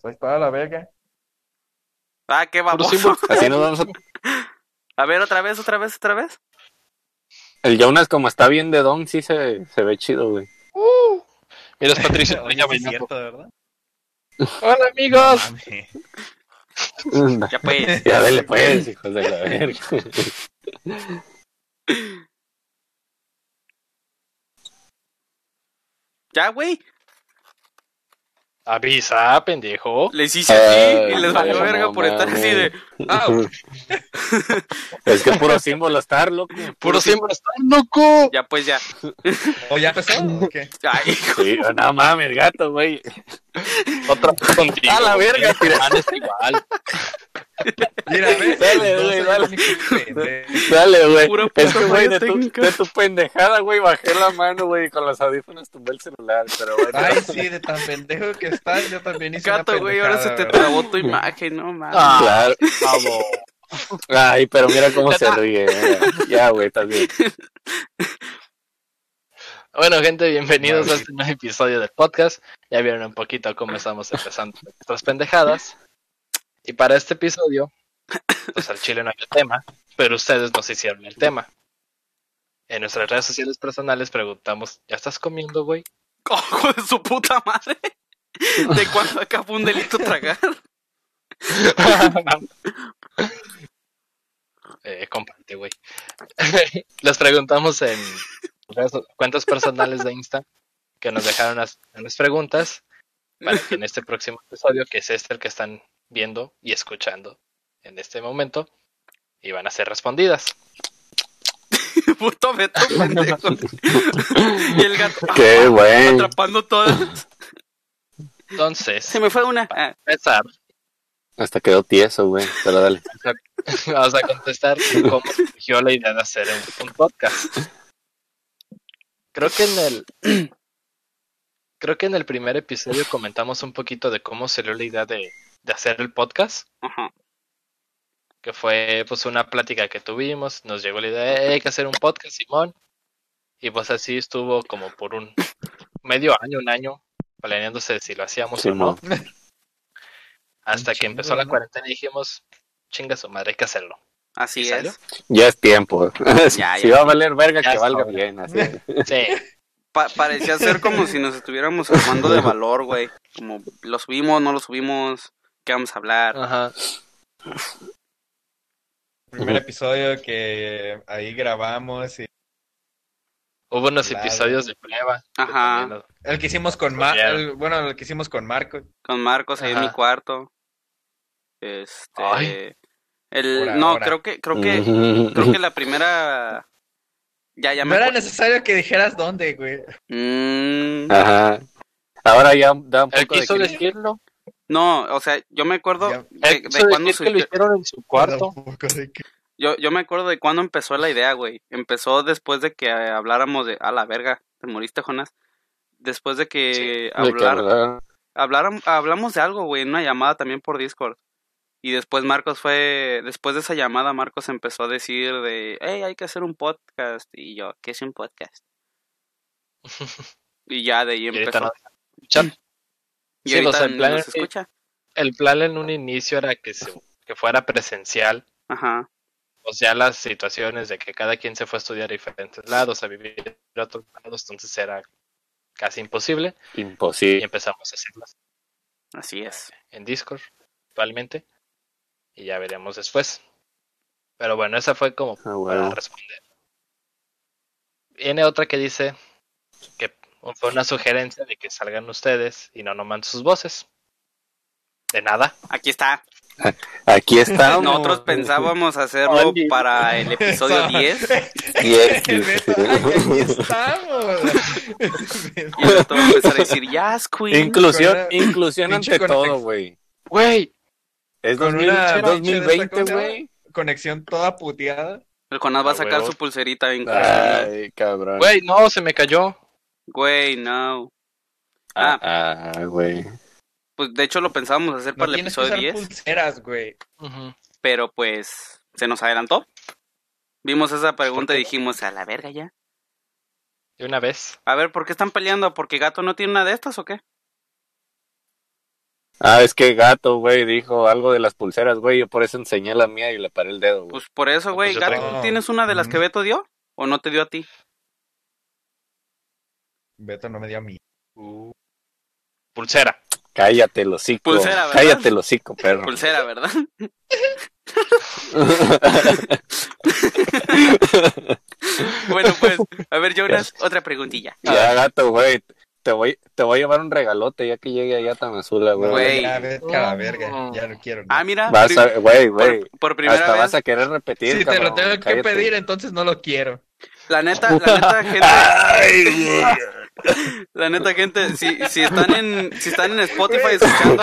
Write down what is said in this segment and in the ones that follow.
Soy toda la verga. Ah, qué baboso. Así nos vamos a... A ver, otra vez, otra vez, otra vez. El Jonas, como está bien de don, sí se, se ve chido, güey. Mira, es Patricia. Oye, es cierto, ¿verdad? Hola, amigos. Ya pues. Ya dale pues, hijos de la verga. Ya, güey. Avisa, pendejo. Les hice así Ay, y les valió no verga por estar así de. Es que puro símbolo estar, loco. Puro símbolo, está loco. Ya, pues ya. ¿O ya empezó o qué? Ay, Sí, no mames, gato, güey. Otra vez contigo. A la verga, güey. tira. Man, está igual. Mira, ¿ves? Dale, güey, dale. Dale, güey. Es que, güey, de tu, de tu pendejada, güey, bajé la mano, güey, y con los audífonos tumbé el celular, pero bueno. Ay, sí, de tan pendejo que estás, yo también hice gato, una güey, ahora se te trabó tu imagen, no mames. Ah. Claro. Vamos. Ay, pero mira cómo se ríe. mira. Ya, güey, estás bien. Bueno, gente, bienvenidos a este nuevo episodio del podcast. Ya vieron un poquito cómo estamos empezando nuestras pendejadas. Y para este episodio, pues al chile no hay el tema, pero ustedes nos hicieron el tema. En nuestras redes sociales personales preguntamos, ¿ya estás comiendo, güey? Cojo de su puta madre. ¿De cuándo fue un delito tragar? Eh, comparte, güey. Les preguntamos en cuentas personales de Insta que nos dejaron unas, unas preguntas para que en este próximo episodio, que es este el que están viendo y escuchando en este momento, iban a ser respondidas. Puto Beto, pendejo. Y el gato Qué ah, güey. atrapando todas. Entonces, Se me fue una. Ah, empezar, Hasta quedó tieso, güey, pero dale. vamos a contestar cómo surgió la idea de hacer un, un podcast. Creo que en el creo que en el primer episodio comentamos un poquito de cómo salió la idea de, de hacer el podcast, ajá. que fue pues una plática que tuvimos, nos llegó la idea, "Eh, hay que hacer un podcast, Simón, y pues así estuvo como por un medio año, un año, planeándose si lo hacíamos o no, Simón. Hasta que empezó la cuarentena y dijimos, chinga su madre, hay que hacerlo. Así es. Ya es tiempo. Ya, si ya. va a valer verga, Ya que valga bien. Así. Sí, Pa- parecía ser como si nos estuviéramos armando de valor, güey. Como lo subimos, no lo subimos, qué vamos a hablar. ajá. Primer episodio que ahí grabamos y Hubo unos Claro. episodios de prueba. Ajá. el que hicimos con Mar, bueno, el que hicimos con Marco. Con Marcos ahí en mi cuarto. Este. Ay. El, no, ahora. creo que, creo que, creo que la primera. Ya, ya No me era necesario que dijeras dónde, güey. Mm, Ajá. Ahora ya da un poco quiso decirlo. no, o sea, yo me acuerdo Ya. de, de cuándo decir que lo hicieron en su cuarto. Yo, yo me acuerdo de cuándo empezó la idea, güey. Empezó después de que eh, habláramos de. A la verga, te moriste, Jonas. Después de que Sí, De que hablar, hablar- hablamos de algo, güey, en una llamada también por Discord. Y después Marcos fue, después de esa llamada, Marcos empezó a decir de, hey, hay que hacer un podcast. Y yo, ¿qué es un podcast? Y ya de ahí Y ahorita empezó. no escuchan. Y Sí, o sea, el plan nos escucha. El plan en un inicio era que, se- que fuera presencial. Ajá. Pues ya las situaciones de que cada quien se fue a estudiar a diferentes lados, a vivir a otros lados, entonces era casi imposible. Y Imposible. empezamos a hacerlas Así es. en Discord actualmente. Y ya veremos después. Pero bueno, esa fue como Ah, para responder. Viene otra que dice que fue una sugerencia de que salgan ustedes y no nomás sus voces. De nada. Aquí está. Aquí estamos. Nosotros pensábamos hacerlo Oye. para el episodio Eso. 10. Yes. El Beto, ay, aquí estamos. Y a empezar a decir, Jazz Queen. Inclusión, inclusión ante todo, güey. Güey, Es Con 2000 una pinche de esta 2020, cosa. güey. Conexión toda puteada. El Jonás va a sacar huevo. su pulserita bien Ay, cabrón. güey, no, se me cayó. Güey, no. Ah, Ah, ah, güey. pues de hecho lo pensábamos hacer No para el tienes que episodio usar 10, pulseras, güey. Pero pues se nos adelantó. Vimos esa pregunta y dijimos, a la verga ya. De una vez. A ver, ¿por qué están peleando? ¿Porque Gato no tiene una de estas o qué? Ah, es que gato, güey, dijo algo de las pulseras, güey. Yo por eso enseñé la mía y le paré el dedo, güey. Pues por eso, Ah, güey. pues yo Gato, traigo- ¿tú ¿tienes una de las que. Beto dio? ¿O no te dio a ti? Beto no me dio a mí. Uh, pulsera. Cállate, el hocico. Pulsera, ¿verdad? Cállate, el hocico, perro. Pulsera, ¿verdad? bueno, pues, a ver, Jonas, otra preguntilla. ya, gato, güey. Te voy, te voy a llevar un regalote ya que llegue allá a Tamazula, güey. Güey. Ya, vete a la verga. Ya no quiero. Ah, mira, Vas a, güey, güey. por, por primera Hasta vez, vas a querer repetir, Si te lo cabrón, tengo que pedir, entonces no lo quiero. la neta, la neta, gente, Ay, güey. la neta, gente, si, si están en, si están en Spotify escuchando,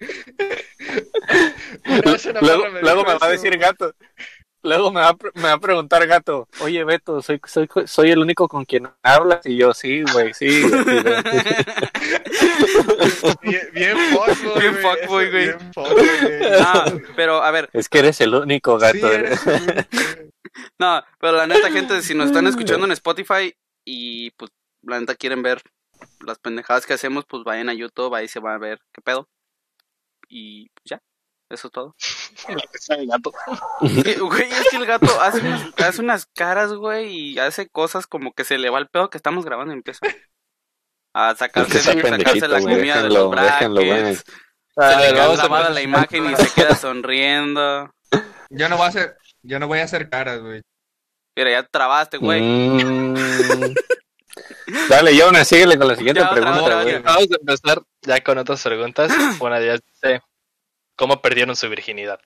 luego, luego me va a decir gato. Luego me va, me va a preguntar gato, oye Beto, soy, soy, soy el único con quien hablas. Y yo, sí, güey, sí. güey. Bien, bien fuckboy, Bien fuckboy, güey. Bien fuckboy, güey. Ah, pero a ver, Es que eres el único gato. Sí, eres no, pero la neta, gente, si nos están escuchando en Spotify y pues la neta quieren ver las pendejadas que hacemos, pues vayan a YouTube, ahí se van a ver qué pedo. Y pues ya, eso es todo. El gato. Güey, es que el gato hace unas, hace unas caras, güey, y hace cosas como que se le va el pedo que estamos grabando y empieza a sacarse, Es que sacarse la comida de los brackets. déjenlo, güey. Se A le queda la imagen y se queda sonriendo. Yo no voy a hacer, yo no voy a hacer caras, güey. Mira, ya trabaste, güey. Mm. Dale, Jonas, síguele con la siguiente Ya, pregunta, otra, güey. otra. Vamos a empezar ya con otras preguntas. Una de ellas dice, ¿cómo perdieron su virginidad?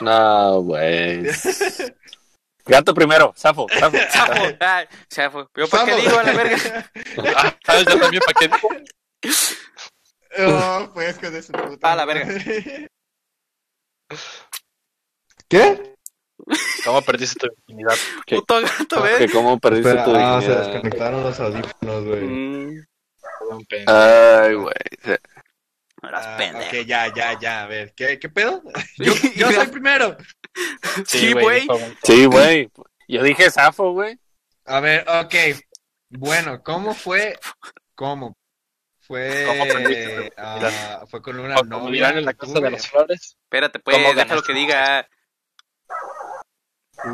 No, güey. Gato primero, Safo, Safo. Sapo, ay, chafo. ¿Yo para qué digo a la verga? Ah, ¿Sabes yo también para qué? Oh, pues con esa puta. A la verga. ¿Qué? ¿Cómo perdiste tu virginidad? ¿Qué? Puto gato, Que ¿ves? ¿Cómo perdiste Espera, tu ah, se desconectaron los audífonos, güey. Mm, Ay, güey. No eras Ah, pendejo. ok, ya, ya, ya. A ver, ¿qué, qué pedo? Yo, yo soy primero. Sí, güey. Sí, güey. Yo dije Safo, güey. A ver, ok. Bueno, ¿cómo fue? ¿Cómo? Fue. ¿Cómo ah, fue con una novia. en la que casa de las flores. Espérate, pues, ¿Cómo déjalo ganaste? que diga.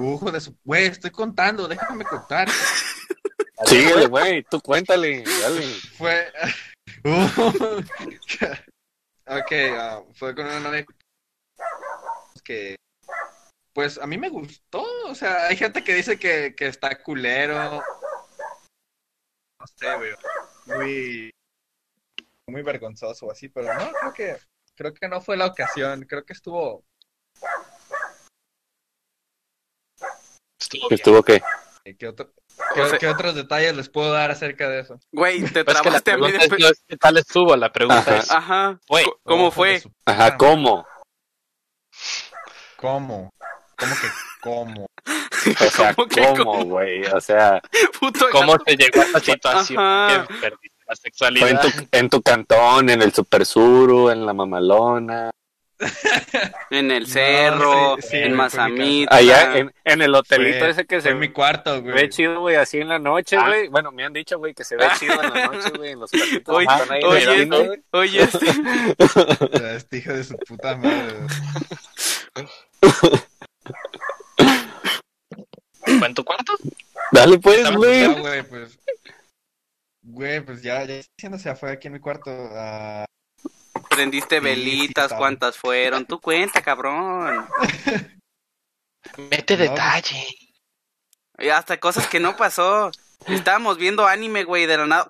Ujo de su. Güey, estoy contando, déjame contar. Síguele, güey. Tú cuéntale. Dale. Fue. Uh, ok, ah, fue con una novia que. Pues a mí me gustó. O sea, hay gente que dice que, que está culero. No sé, güey. Muy. Muy vergonzoso o así, pero no, creo que. Creo que no fue la ocasión. Creo que estuvo. ¿Estuvo qué? ¿Qué, otro- qué- O sea- qué otros detalles les puedo dar acerca de eso? Güey, te Pues que la trabaste a mí pregunta es, después. no es qué tal estuvo, la pregunta Ajá. es, Ajá. Co- ¿Cómo de fue? su Ajá, ¿cómo? ¿Cómo? ¿Cómo que cómo? O sea, ¿Cómo que ¿cómo, güey? O sea, Puto ¿cómo gato. te llegó a esa situación? Ajá. Que perdiste la fue en sexualidad. tu, en tu cantón, en el Super Suru, en la mamalona, En el No, cerro, sí, sí, en fue Mazamita. allá en, en el hotelito Fue- ese que se en mi cuarto, ve chido, güey, así en la noche, Ah. güey. Bueno, me han dicho, güey, que se ve chido en la noche, güey, en los cuartitos Oye, están ahí oye, esquina, este, oye, este. Este hijo de su puta madre. ¿Fue en tu cuarto? Dale, pues, güey. Ya, güey, pues. Pues ya, ya sea, fue aquí en mi cuarto. ah, Prendiste sí, velitas. ¿cuántas fueron? Tú cuenta, cabrón. Mete No, detalle. Y hasta cosas que no pasó. Estábamos viendo anime, güey, de la nada.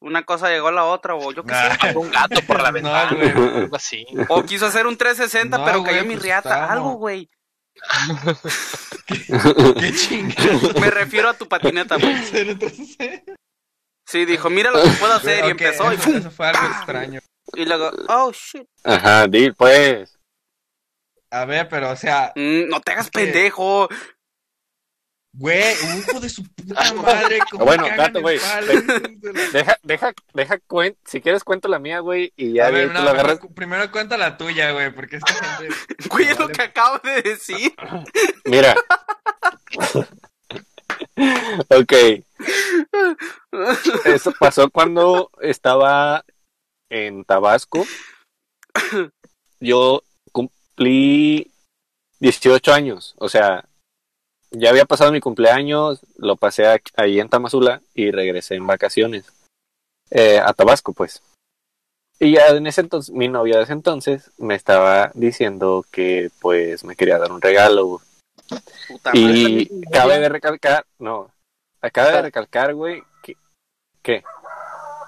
Una cosa llegó a la otra, o yo qué sé. nah. Pasó un gato por la No, ventana. güey. algo así. O quiso hacer un 360, No, pero güey, cayó mi pues, riata. Algo, güey. Qué chingada. Me refiero a tu patineta, güey. Sí, dijo, mira lo que puedo hacer. Y empezó. Y, eso fue algo extraño. Y luego, oh, shit. Ajá, di, pues. A ver, pero, o sea, Mm, no te hagas ¿Qué? pendejo. güey, un hijo de su puta madre. ¿cómo Bueno, gato, güey. de Deja, deja, deja, cuen- si quieres cuento la mía, güey, y ya A ver, tú no, la agarras. primero, primero cuenta la tuya, güey, porque esta gente. Güey, es lo que acabo de decir. Mira. ok, eso pasó cuando estaba en Tabasco, yo cumplí 18 años. O sea, ya había pasado mi cumpleaños, lo pasé ahí en Tamazula y regresé en vacaciones eh, a Tabasco, pues. Y ya en ese entonces, mi novia de ese entonces me estaba diciendo que pues me quería dar un regalo. Puta madre. Y cabe de recalcar, no, acaba de recalcar, güey, que, que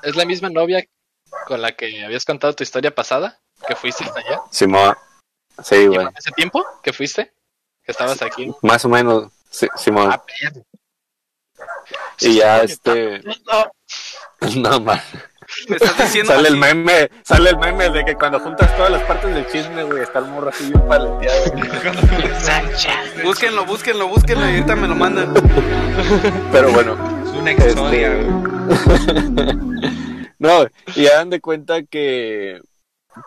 ¿Es la misma novia con la que habías contado tu historia pasada? ¿Que fuiste hasta allá? Simón, sí, güey, ¿Lleva ese tiempo que fuiste? ¿Que estabas aquí? más o menos, sí, Simón. Ah, y ya este, no más. Me estás diciendo Sale el meme, sale el meme de que cuando juntas todas las partes del chisme, güey, está el morro así bien paleteado. Búsquenlo, búsquenlo, búsquenlo y ahorita me lo mandan. Pero bueno, Es una exodia, Este-. no, y hagan de cuenta que,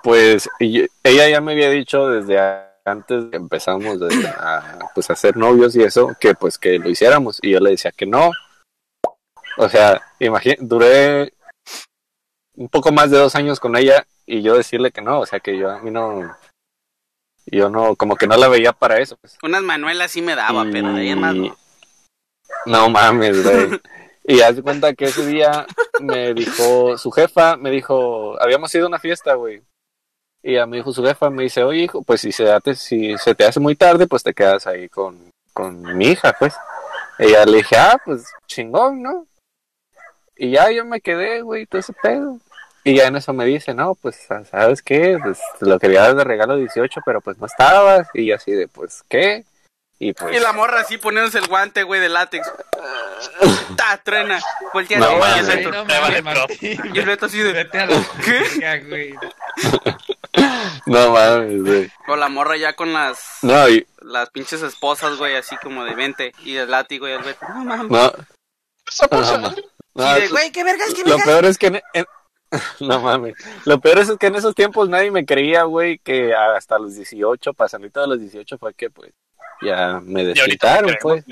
pues, ella ya me había dicho desde antes que empezamos a, pues, a ser novios y eso, que pues que lo hiciéramos. Y yo le decía que no. O sea, imagínate, duré un poco más de dos años con ella y yo decirle que no. O sea, que yo a mí no, yo no, como que no la veía para eso. Pues. Unas manuelas sí me daba, pero de ahí en más no. No mames, güey. Y haz de cuenta que ese día me dijo su jefa, me dijo, habíamos ido a una fiesta, güey. Y ya me dijo su jefa, me dice, oye, hijo, pues si se, te, si se te hace muy tarde, pues te quedas ahí con, con mi hija, pues. Y ya le dije, ah, pues chingón, ¿no? Y ya yo me quedé, güey, todo ese pedo. Y ya en eso me dice, no, pues, ¿sabes qué? Pues lo quería dar de regalo 18, pero pues no estabas. Y así de, pues, ¿qué? Y pues... Y la morra así poniéndose el guante, güey, de látex. ¡Ta! Truena. Voltea No, y el Beto- no de Martín. y el Beto así de... Vete a la ¿Qué? güey. No mames, güey. O la morra ya con las... No, y, Las pinches esposas, güey, así como de 20. Y el látigo y el Beto. No mames. no, Esa cosa, no, Y de, güey, qué vergas, qué Lo vergas. peor es que en- en- no mames. Lo peor es que en esos tiempos nadie me creía, güey, que hasta los 18, pasando los 18 fue que pues ya me desquitaron, pues.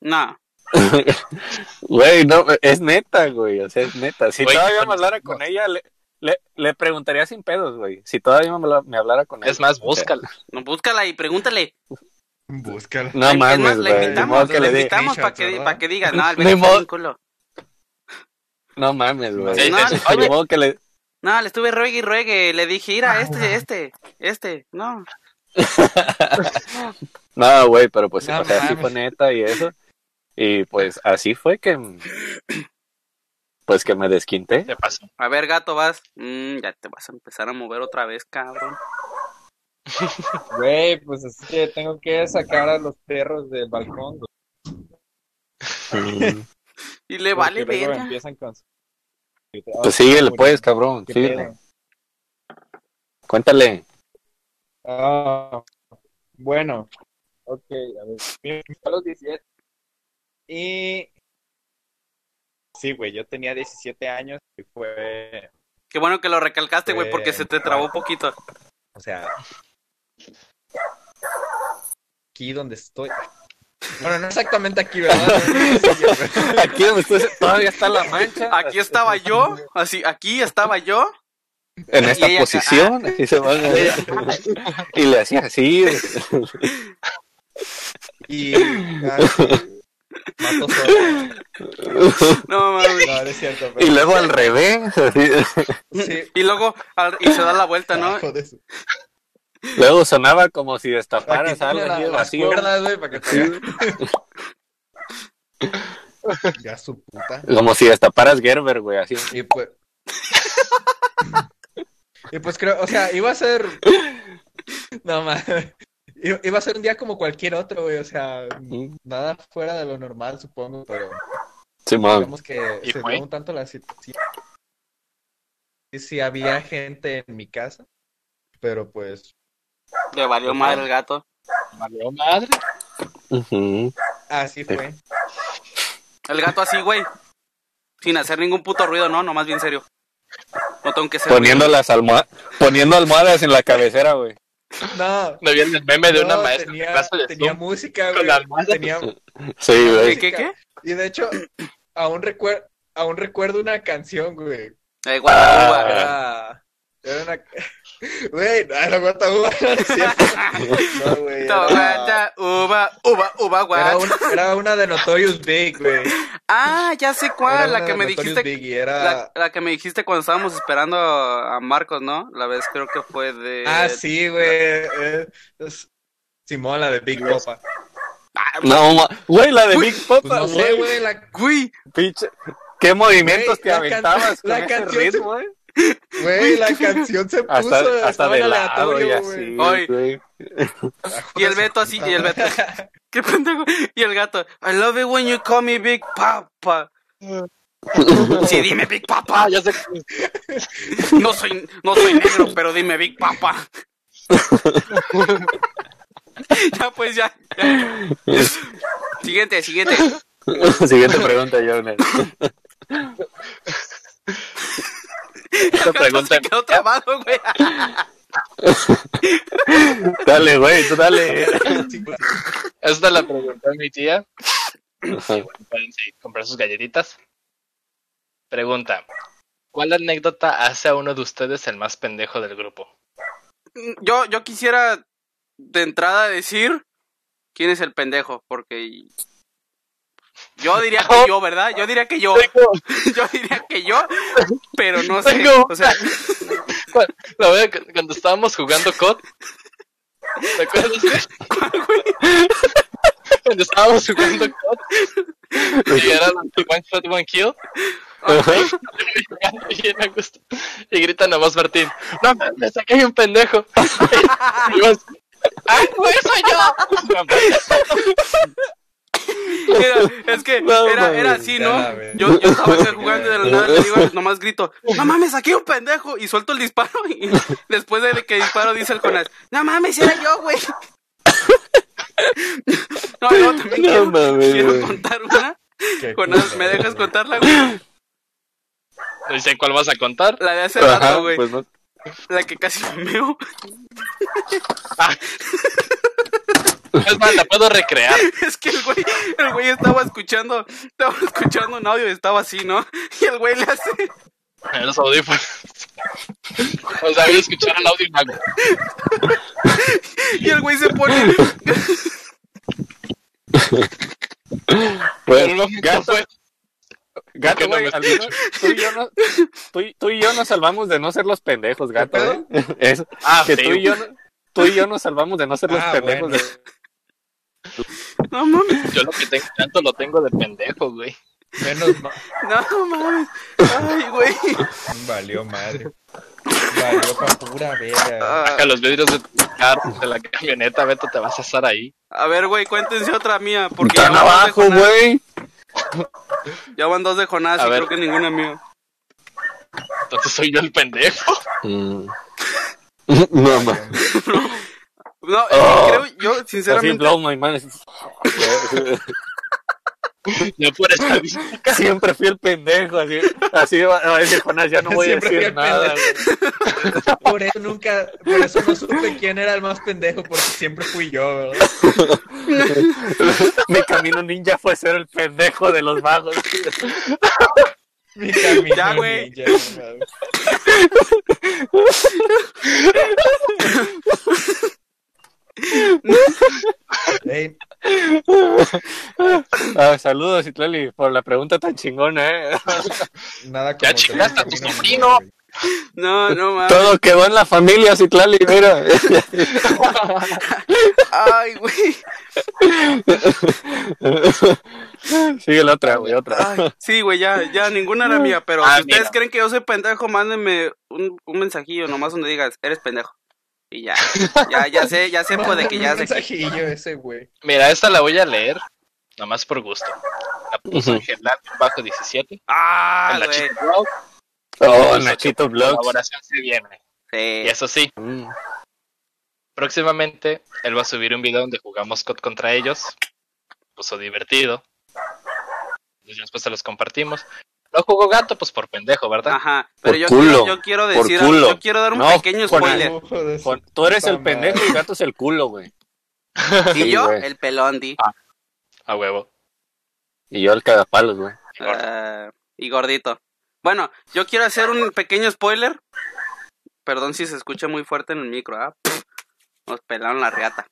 No. Güey, no, es neta, güey, o sea, es neta. Si todavía me hablara con ella, le, le, le preguntaría sin pedos, güey. Si todavía me, habla- me hablara con ella. Es más, búscala. No, búscala y pregúntale. Búscala. No mames, güey. Ni invitamos, modo que la le diga- invitamos para que, Screenshots, pa' que diga, no, el Ni Beto está modo- bien culo. No mames, güey. Sí, no. No, le estuve ruegue y ruegue. Le dije, mira, este, este, este. No. No, güey, pero pues, No o sea, sí mames. fue neta y eso. Y pues así fue que... Pues que me desquinté. te pasó. A ver, gato, vas. Mm, ya te vas a empezar a mover otra vez, cabrón. Güey, pues es que tengo que sacar a los perros del balcón. Mm. Y le vale verga. empiezan con Pues síguele, pues, cabrón. ¿Qué Síguele. Cuéntale. Ah, bueno, ok, a ver. A los 17 y... Sí, güey, yo tenía 17 años y fue, Qué bueno que lo recalcaste, güey, porque se te trabó un poquito. o sea, aquí donde estoy. Bueno, no exactamente aquí, ¿verdad? Aquí donde estoy, todavía está la mancha. Aquí estaba yo, así, aquí estaba yo. En esta y ella acá. posición. Aquí se van a- y le hacía así. Y... ah, sí. No mames. No, no es cierto, Y pero... luego al revés. así. Sí, Y luego, al- y se da la vuelta, ¿no? hijo de su- Luego sonaba como si destaparas algo la- vacío. cuerdas, güey, para que te Ya su puta. Como si destaparas Gerber, güey, así. Y pues. Y pues creo, o sea, iba a ser. No mames. I- Iba a ser un día como cualquier otro, güey. O sea, Mm. nada fuera de lo normal, supongo, pero Simón. digamos que ¿Y se fue? dio un tanto la situación. Y sí había gente en mi casa, pero pues Le valió madre el gato. Valió madre. Así fue. El gato así, güey. Sin hacer ningún puto ruido, ¿no? Nomás bien serio. No tengo que ser. Poniendo las almohadas, poniendo almohadas en la cabecera, güey. No, ¿No vieron el meme de una maestra tenía, clase de tenía Zoom? música, con güey. la almohada. Tenía, Sí, güey. ¿Qué, qué, qué? Y de hecho, aún, recuer aún recuerdo una canción, güey. Eh, Guataúba. Ah. Era una. Güey, no, la guata uva no es cierto. No, güey. Era, uva, uva, uva, era, guata. una, era una de Notorious Big, güey. Ah, ya sé Era cuál, la que me Notorious dijiste. Big y era. La, la que me dijiste cuando estábamos esperando a Marcos, ¿no? La vez creo que fue de. Ah, sí, güey. eh, es- Simón, la de Big Popa. Ah, No, ma- güey, la de Uy, Big Papa, Pues no sé, güey, la, Güey, Pinche. ¿Qué movimientos Güey, te la aventabas can- con la ese canción se- ritmo, eh? Güey, la canción se puso Hasta, de lado y así, güey. y el Beto así, y el Beto. ¿Qué pendejo? Y el gato. I love it when you call me Big Papa. Sí, dime Big Papa. Ah, ya sé. No soy, no soy negro, pero dime Big Papa. ya, pues ya. ya. Siguiente, siguiente. Siguiente pregunta, Jonas. Esta pregunta. Se quedó trabado, güey. Dale, güey, tú dale. Esta la preguntó mi tía. Igual pueden seguir, comprar sus galletitas. Pregunta. ¿Cuál anécdota hace a uno de ustedes el más pendejo del grupo? Yo, yo quisiera de entrada decir quién es el pendejo, porque yo diría que yo, ¿verdad? Yo diría que yo. Yo diría que yo, pero no sé. O sea, La verdad, cu- cuando estábamos jugando COD. ¿Te acuerdas? cuando estábamos jugando COD. Y era One Shot One Kill. gusto. Y grita nomás Martín. No mames, aquí hay un pendejo. ¡Ay, güey, soy yo! Es que No, era, era así, ¿no? Yo, yo estaba acá jugando y de la nada le digo, nomás grito, no mames, aquí hay un pendejo, y suelto el disparo, y después de que disparo dice el Jonás, no mames, era yo, güey. No, no, también No quiero, mames, quiero contar una. Qué Jonás, ¿me dejas contarla, güey? No sé cuál vas a contar. La de hace rato, güey. pues no. La que casi me meo. Es más, la puedo recrear. Es que el güey, el güey estaba escuchando, estaba escuchando un audio y estaba así, ¿no? Y el güey le hace, En los audífonos. O sea, voy a escuchar el audio y mago. y el güey se pone, Pues, no gato, fue. gato, no me tú y yo no, tú, y- tú y yo nos salvamos de no ser los pendejos, gato, ¿eh? Eso, Ah, que sí. tú y yo, no- tú y yo nos salvamos de no ser los Ah, pendejos. bueno. de- no mames, Yo lo que tengo tanto lo tengo de pendejo, güey. Menos mal. no mames. Ay, güey. Valió madre. Valió pa' pura verga. Ah, Saca los vidrios de tu carro, de la camioneta, Beto, te vas a estar ahí. a ver, güey, cuéntense otra mía, porque ya Están abajo, güey. ya van dos de Jonás A y ver. creo que ninguna mía. Entonces soy yo el pendejo. Mm. No, ma. No, Oh. creo, yo Así sinceramente, blow my mind. Yo por estadística. Siempre fui el pendejo, así, así a decir Jonás, ya no voy a Siempre decir nada. Por eso nunca, por eso no supe quién era el más pendejo, porque siempre fui yo, ¿verdad? Mi camino ninja fue ser el pendejo de los vagos. Mi camino Ya, güey. ninja, Ah, saludos, Itlali, por la pregunta tan chingona, ¿eh? nada como Ya chingaste a tu sobrino. ninja, güey. no, no mames. Todo quedó en la familia, Citlali, mira. Ay, güey. Sigue la otra, güey, otra. Ay, sí, güey, ya, ya, ninguna era mía, pero Ah, si ustedes creen que yo soy pendejo, mándenme un, un mensajillo nomás donde digas, eres pendejo. Y ya, ya, ya sé, ya sé, puede que ya sé. ese, güey. Mira, esta la voy a leer. Nomás por gusto. La puso Ujú. Angelar bajo 17. Ah, En la güey. Chico Blog. Oh, Nachito Vlogs. colaboración se viene. Y Sí. eso sí, Mm. próximamente él va a subir un video donde jugamos COD contra ellos. Puso divertido. Y después se los compartimos. No jugó gato, pues por pendejo, ¿verdad? Ajá. Pero Por yo culo, quiero, yo quiero por decir, culo. yo quiero dar un No, pequeño spoiler. Con- Tú eres el pendejo y gato es el culo, güey. Y Sí, yo, güey. el pelón, di. A huevo. Y yo el cagapalos, güey. Ah, y gordito. Bueno, yo quiero hacer un pequeño spoiler. Perdón si se escucha muy fuerte en el micro, ¿ah? Nos pelaron la reata.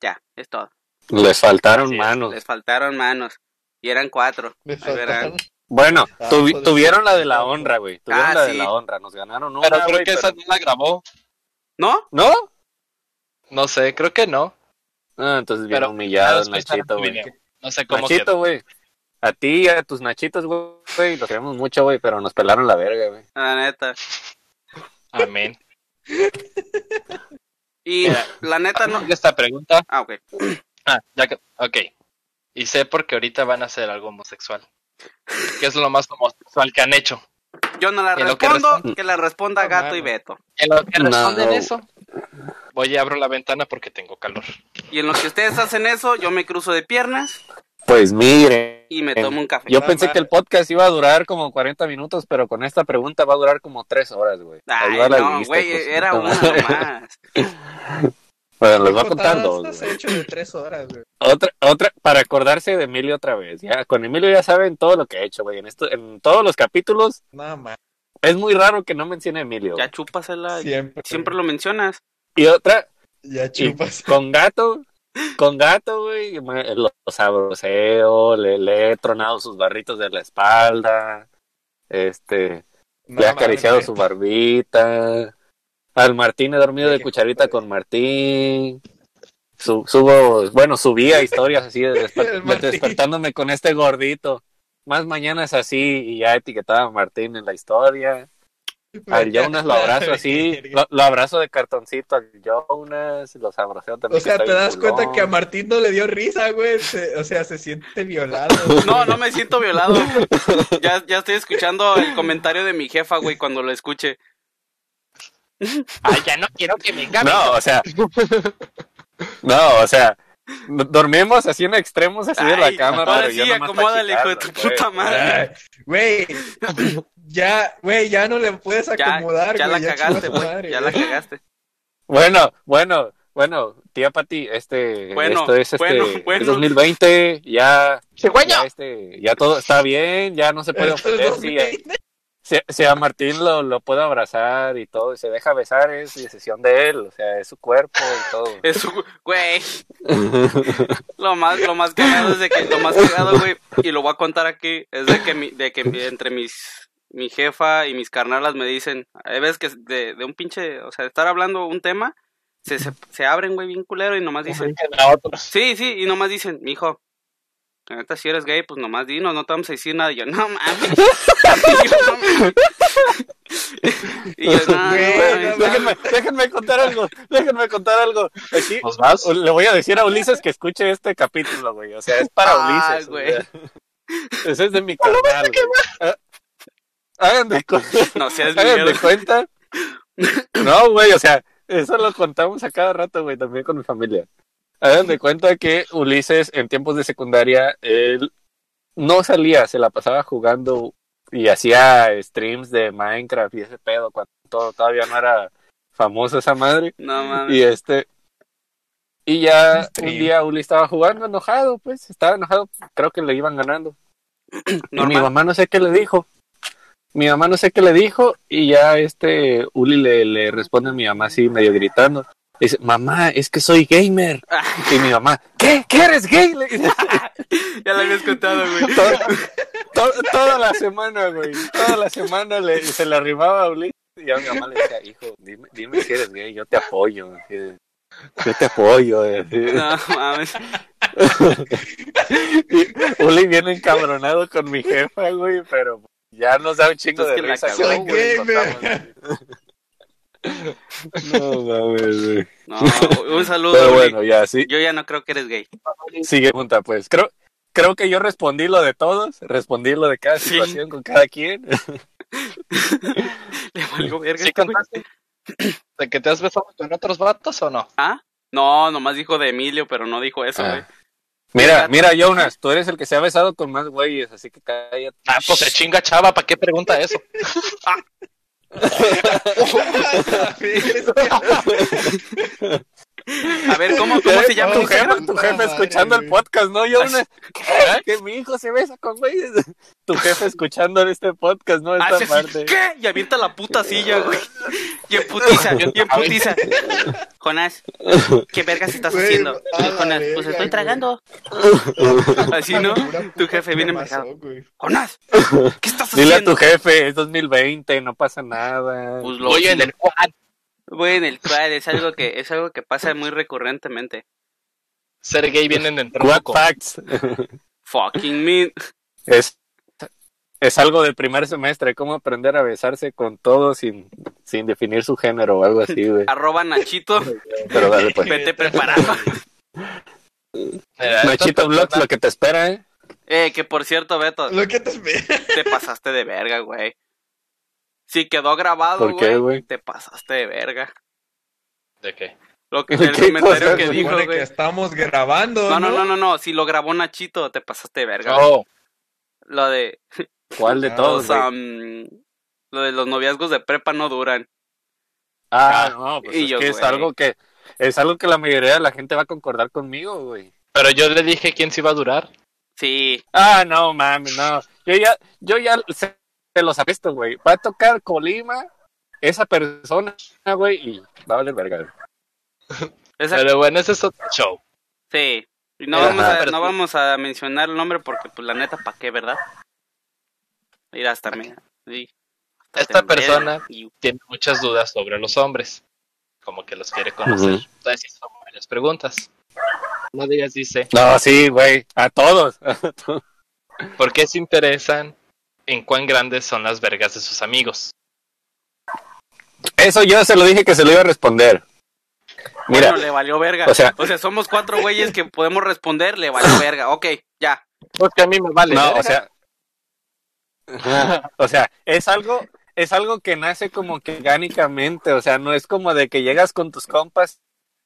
Ya, es todo. Les faltaron manos. Les faltaron manos. Y eran cuatro. Me Ahí verán. Bueno, Ah, tuvi- tuvieron la de la honra, güey. Tuvieron Ah, la de sí. la honra. Nos ganaron una, Pero creo que esa no la grabó. ¿No? ¿No? No sé, creo que no. Ah, entonces bien Pero humillado, Nachito, güey. No sé cómo Nachito, güey. A ti y a tus nachitos, güey. Los queremos mucho, güey, pero nos pelaron la verga, güey. La neta. Amén. Y la neta no. Esta pregunta. Ah, ok. Ah, ya que. Ok. Y sé porque ahorita van a hacer algo homosexual. ¿Qué es lo más homosexual que han hecho? Yo no la En que respondo, que la responda No Gato y. Beto. En lo que No. responden eso, voy y abro la ventana porque tengo calor. Y en lo que ustedes hacen eso, yo me cruzo de piernas Pues mire. y me tomo un café. Yo No pensé que el podcast iba a durar como 40 minutos, pero con esta pregunta va a durar como 3 horas, güey. Ay, va no, lista, güey, era una nomás. Bueno, les voy a contar Contadas dos. has hecho de tres horas, güey. Otra, otra, para acordarse de Emilio otra vez. Ya, con Emilio ya saben todo lo que he hecho, güey. En, esto, en todos los capítulos Nada más. es muy raro que no mencione a Emilio. Ya chúpasela. Siempre. Siempre lo mencionas. Y otra, Ya chupas. con gato, con gato, güey, lo sabroseo, le, le he tronado sus barritos de la espalda, este, No le he acariciado su barbita. Al Martín he dormido de cucharita con Martín. Su- subo, bueno, subía historias así de, desper- despertándome con este gordito. Más mañanas así y ya etiquetaba a Martín en la historia. Al Jonas lo abrazo así, lo, lo abrazo de cartoncito al Jonas, los abraceo también. O sea, te das cuenta que a Martín no le dio risa, güey. Se- o sea, se siente violado. No, no me siento violado. Ya, ya estoy escuchando el comentario de mi jefa, güey, cuando lo escuche. Ay, ya no quiero que me engañen. No, o sea. No, o sea. Dormimos así en extremos así de la Ay, cama, ahora pero sí, yo acomódale, hijo de tu puta madre. Ay, Güey, ya, güey, ya no le puedes Ya, acomodar, ya la güey, cagaste, chingó su güey. madre, Ya la cagaste. Bueno, bueno, bueno, tía Pati, este, Bueno, esto es este, bueno, bueno. es 2020, ya, ya este, ya todo está bien, ya no se puede ofender, 2020. Si, si a Martín lo, lo puedo abrazar y todo, y se deja besar, es decisión de él, o sea, es su cuerpo y todo. Eso, güey. Lo más, lo más cagado es de que, lo más cagado, güey, y lo voy a contar aquí, es de que, mi, de que mi- entre mis, mi jefa y mis carnalas me dicen, hay veces que de, de un pinche, o sea, de estar hablando un tema, se, se, se abren, güey, bien culero y nomás dicen, sí, sí, y nomás dicen, mijo, la neta, si eres gay, pues nomás dinos, no te vamos a decir nada. Y yo, no mames. Y yo, no mames. Y yo, no, no Güey, mames. no déjenme, déjenme contar algo, déjenme contar algo. Aquí, ¿Pues vas? le voy a decir a Ulises que escuche este capítulo, güey. O sea, es para Ah, Ulises. güey. Ese es de mi canal, güey. Ah, Hagan de, cu- No seas hagan de cuenta. No, güey, o sea, eso lo contamos a cada rato, güey, también con mi familia. Hagan de cuenta que Ulises en tiempos de secundaria, él no salía, se la pasaba jugando y hacía streams de Minecraft y ese pedo cuando todo, todavía no era famoso esa madre. No mames. Y este. Y ya Stream. un día Uli estaba jugando enojado, pues, estaba enojado, creo que le iban ganando. Y mi mamá no sé qué le dijo. Mi mamá no sé qué le dijo, y ya este Uli le, le responde a mi mamá así, medio gritando. Dice, mamá, es que soy gamer. Y mi mamá, ¿qué? ¿Qué eres gay? Ya lo habías contado, güey. toda, to- toda la semana, güey. Toda la semana le, se le arrimaba a Uli. Y a mi mamá le decía, hijo, dime, dime si eres gay, yo te apoyo. Yo te apoyo. No mames. Uli viene encabronado con mi jefa, güey, pero ya nos da un chingo Es de risa. güey. contamos. No mames, güey. No, un saludo, Pero bueno, ya, sí. Yo ya no creo que eres gay. Sigue pregunta, pues. Creo, creo que yo respondí lo de todos, respondí lo de cada Sí. situación con cada quien. Le valgo verga. ¿Sí contaste? ¿De que te has besado con otros vatos o no? ¿Ah? No, nomás dijo de Emilio, pero no dijo eso, Ah. güey. Mira, mira, Jonas, tú eres el que se ha besado con más güeyes, así que cállate. Ah, pues se chinga chava, ¿para qué pregunta eso? 哈哈哈哈哈哈哈哈哈哈哈哈 A ver, ¿cómo, cómo se llama? Tu jefe, tu jefe Madre, escuchando el güey. podcast, ¿no? Yo una... ¿Qué? Que mi hijo se besa con güeyes. Tu jefe escuchando este podcast, ¿no? Esta Hace así, parte. ¿qué? Y avienta la puta silla, güey. Y en putiza, y en putiza. Jonás, ¿qué vergas estás Güey, haciendo? Jonás, pues estoy tragando. Así, ¿no? Tu jefe viene güey. Jonás, ¿qué estás Dile a tu haciendo? jefe, es 2020, no pasa nada. Pues lo Voy en el. Voy en el quad, es algo que, es algo que pasa muy recurrentemente. Ser gay vienen de entrar What poco. facts? Fucking me. Es, es algo del primer semestre, cómo aprender a besarse con todo sin, sin definir su género o algo así, güey. Arroba Nachito, Pero dale, pues. vete preparado. Mira, Nachito Vlogs, lo que te espera, ¿eh? Eh, que por cierto, Beto, Lo que te espera. te pasaste de verga, güey. Si quedó grabado, ¿Por qué, güey, güey? te pasaste de verga. ¿De qué? Lo que, ¿Qué el comentario cosa? que Se dijo, que estamos grabando, No, ¿no? no, no, no, no. Si lo grabó Nachito, te pasaste de verga. Oh, Lo de ¿Cuál de todos, lo de los noviazgos de prepa no duran. Ah, ah, no, pues y es yo, que es güey. algo que es algo que la mayoría de la gente va a concordar conmigo, güey. pero yo le dije quién se iba a durar. Sí. Ah, no, mami, no. Yo ya, yo ya se, se los apuesto, güey. Va a tocar Colima esa persona, güey, y va a valer verga. güey. Pero bueno, ese es otro show. sí. Y no Ajá. vamos, a, no vamos a mencionar el nombre porque, pues, la neta, ¿pa' qué, verdad? Mira, hasta me... sí. Esta persona- Y- Tiene muchas dudas sobre los hombres. Como que los quiere conocer. Ujú. Entonces hizo varias preguntas. Una de ellas dice, No, sí, güey, a todos. ¿por qué se interesan en cuán grandes son las vergas de sus amigos? Eso yo se lo dije que se lo iba a responder. Mira, Bueno, le valió verga. o sea- somos cuatro güeyes que podemos responder, le valió verga. Ok, ya. Porque a mí me vale. no, verga. o sea, o sea, es algo, es algo que nace como que orgánicamente, o sea, no es como de que llegas con tus compas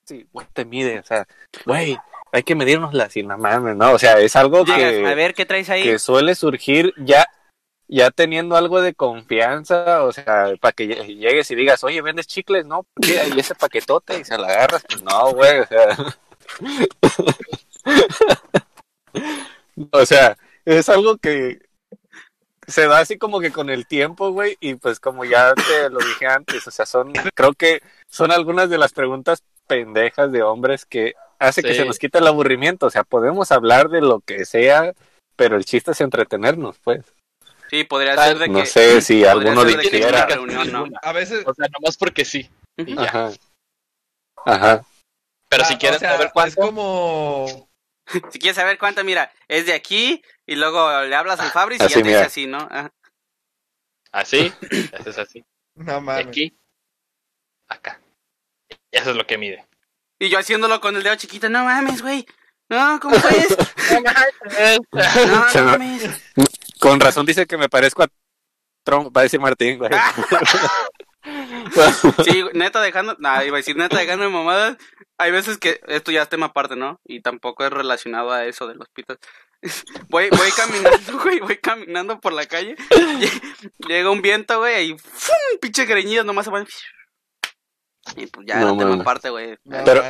y güey, te mide, o sea, güey, hay que medirnos la sin la mames, ¿no? O sea, es algo Llegas, que, a ver, ¿qué traes ahí? que suele surgir ya ya teniendo algo de confianza, o sea, para que lle- llegues y digas, oye, vendes chicles, no, ¿Qué? y ese paquetote y se la agarras, pues no, güey, o sea, o sea, es algo que se da así como que con el tiempo, güey, y pues como ya te lo dije antes, o sea, son, creo que son algunas de las preguntas pendejas de hombres que hace que se nos quite el aburrimiento, o sea, podemos hablar de lo que sea, pero el chiste es entretenernos, pues. Sí, podría Ah, ser de No que... sé si alguno dijera. ¿no? A veces, O sea, nomás porque sí. Y ya. Ajá. Ajá. Pero ah, si o sea, saber cuánto, es como... Si quieres saber cuánto, mira, es de aquí y luego le hablas al Fabris y Así, ya te dice así, ¿no? Ah, así, haces así. No De mames. aquí, acá. Y eso es lo que mide. Y yo haciéndolo con el dedo chiquito, no mames, güey. No, ¿cómo puedes? No, no me- mames. Con razón dice que me parezco a Trump, va a decir Martín, güey. Sí, neta dejando, nada, iba a decir neta dejando de mamadas. Hay veces que esto ya es tema aparte, ¿no? Y tampoco es relacionado a eso de los pitos. Voy, voy caminando, güey, voy caminando por la calle. lle- Llega un viento, güey, y ¡fum! pinche greñido nomás se van. Y pues ya No era tema aparte, güey. No Pero-.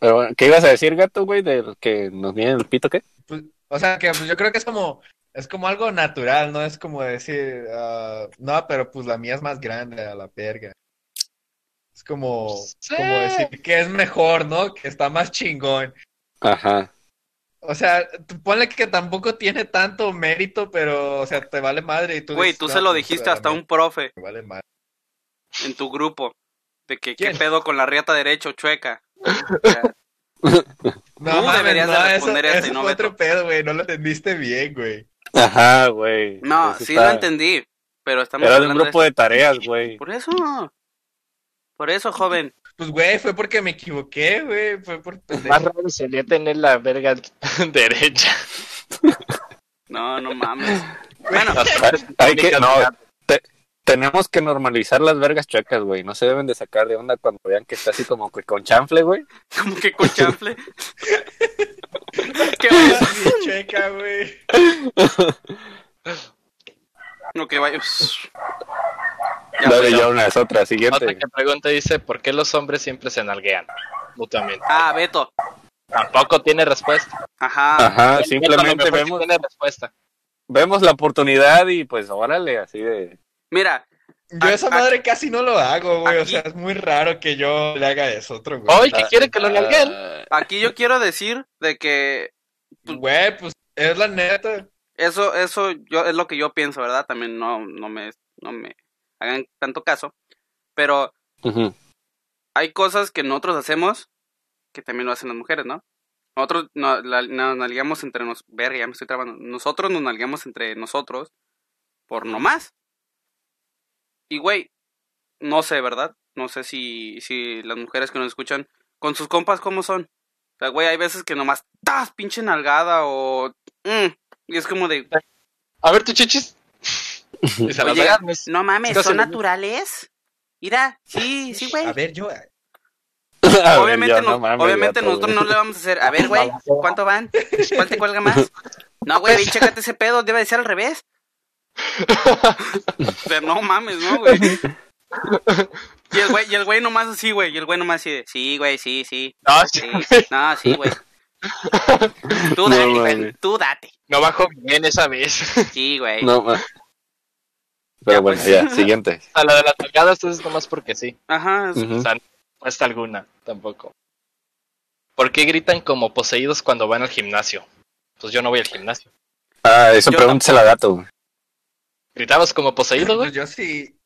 Pero ¿qué ibas a decir, gato, güey, del que nos viene el pito, qué? Pues, o sea, que pues, yo creo que es como, es como algo natural, no es como decir, ah, no, pero pues la mía es más grande a la verga. Es como, Sí. como decir que es mejor, ¿no? Que está más chingón. Ajá. O sea, tú ponle que tampoco tiene tanto mérito, pero, o sea, te vale madre y tú Güey, dices, tú "No, se lo pues, dijiste hasta un profe me vale madre. en tu grupo. De que qué pedo con la riata derecho chueca. O sea, No Tú mames, deberías de no, eso, responder esto y eso no fue Beto. otro pedo, güey, no lo entendiste bien, güey. Ajá, güey. no, Eso sí está- lo entendí. Pero estamos Era de un grupo de tareas, güey. Por eso. Por eso, joven. Pues, güey, fue porque me equivoqué, güey, fue por. Más raro sería tener la verga derecha. No, no mames. Bueno, Hay que, no, te- tenemos que normalizar las vergas chuecas, güey. No se deben de sacar de onda cuando vean que está así como que con chanfle, güey. como que con chanfle. ¿Qué Bien vaya? checa, güey. No, que vaya. Ya, Dale ya una es otra, Otra siguiente. que pregunta dice, ¿por qué los hombres siempre se nalguean? mutuamente. Ah, Beto. Tampoco tiene respuesta. Ajá. Ajá, simplemente vemos, tiene respuesta. vemos la oportunidad y pues órale, así de... Mira, Yo A- esa a- madre casi no lo hago, güey. O sea, es muy raro que yo le haga eso a otro, güey. Hoy que quiere que lo nalguen. Ah, aquí yo quiero decir de que Güey, pues es la neta. eso, eso yo, es lo que yo pienso, ¿verdad? También no, no me, no me hagan tanto caso. Pero hay cosas que nosotros hacemos que también lo hacen las mujeres, ¿no? Nosotros no- la- nos nalgueamos entre nos... Verga, ya me estoy trabando. Nosotros nos nalgueamos entre nosotros por no más. Y, güey, no sé, ¿verdad? No sé si, si las mujeres que nos escuchan, con sus compas, ¿cómo son? O sea, güey, hay veces que nomás, ¡tas! Pinche nalgada o... mm, y es como de, A ver, tu chichis. Oye, no mames, ¿son naturales? Mira, sí, sí, güey. A ver, yo. A ver, obviamente yo, no, no mames, obviamente gato, nosotros güey. no le vamos a hacer, a ver, güey, ¿cuánto van? ¿Cuál te cuelga más? No, güey, chécate ese pedo, debe de ser al revés. O sea, no mames, ¿no, güey? Y el güey, y el güey nomás así, güey, y el güey nomás así de, sí, güey, sí, sí, No, sí, no, sí, güey. Tú No date, güey, mames. tú date, no bajó bien esa vez. sí, güey. No, ma- Pero Ya, bueno, pues. ya, siguiente. A la de las nalgadas es nomás porque sí. Ajá, es-. O sea, no respuesta alguna, tampoco. ¿Por qué gritan como poseídos cuando van al gimnasio? Pues yo no voy al gimnasio. Ah, eso Yo pregúntesela a gato. ¿Gritabas como poseído, güey? Pues yo sí.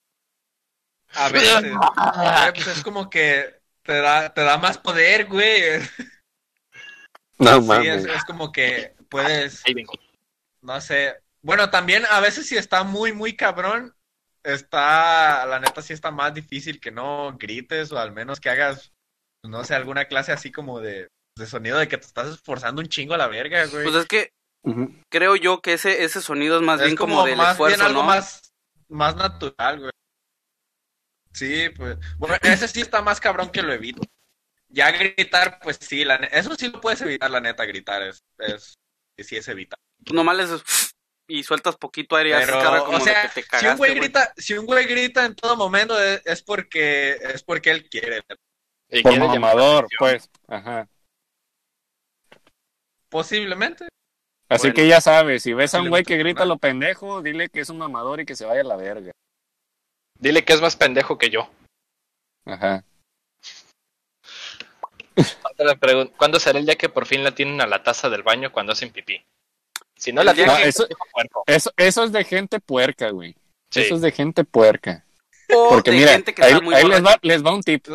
A veces. Güey, pues es como que te da, te da más poder, güey. No Sí, es, mames. es como que puedes, Ahí vengo. no sé. Bueno, también a veces si está muy, muy cabrón, está, la neta sí está más difícil que no grites o al menos que hagas, no sé, alguna clase así como de, de sonido de que te estás esforzando un chingo a la verga, güey. pues es que Creo yo que ese, ese sonido es más es bien como, como del más esfuerzo, bien algo ¿no? más, más natural, güey. Sí, pues. Bueno, ese sí está más cabrón que lo evito. Ya gritar, pues sí, la eso sí lo puedes evitar, la neta, gritar. Es, es, sí es evitar. Nomás les y sueltas poquito aire y haces Pero, cara como o sea, de que te si cagaste, un güey güey. grita, si un güey grita en todo momento es, es porque es porque él quiere. Y Por quiere mamador, pues. Ajá. Posiblemente. Así Bueno. que ya sabes, si ves a un güey que grita lo pendejo, dile que es un mamador y que se vaya a la verga. Dile que es más pendejo que yo. Ajá. ¿Cuándo será el día que por fin la tienen a la taza del baño cuando hacen pipí? Si no la tienen. Eso, eso es de gente puerca, güey. Sí. Eso es de gente puerca. O Porque mira, gente que ahí, ahí les, va, les va un tip.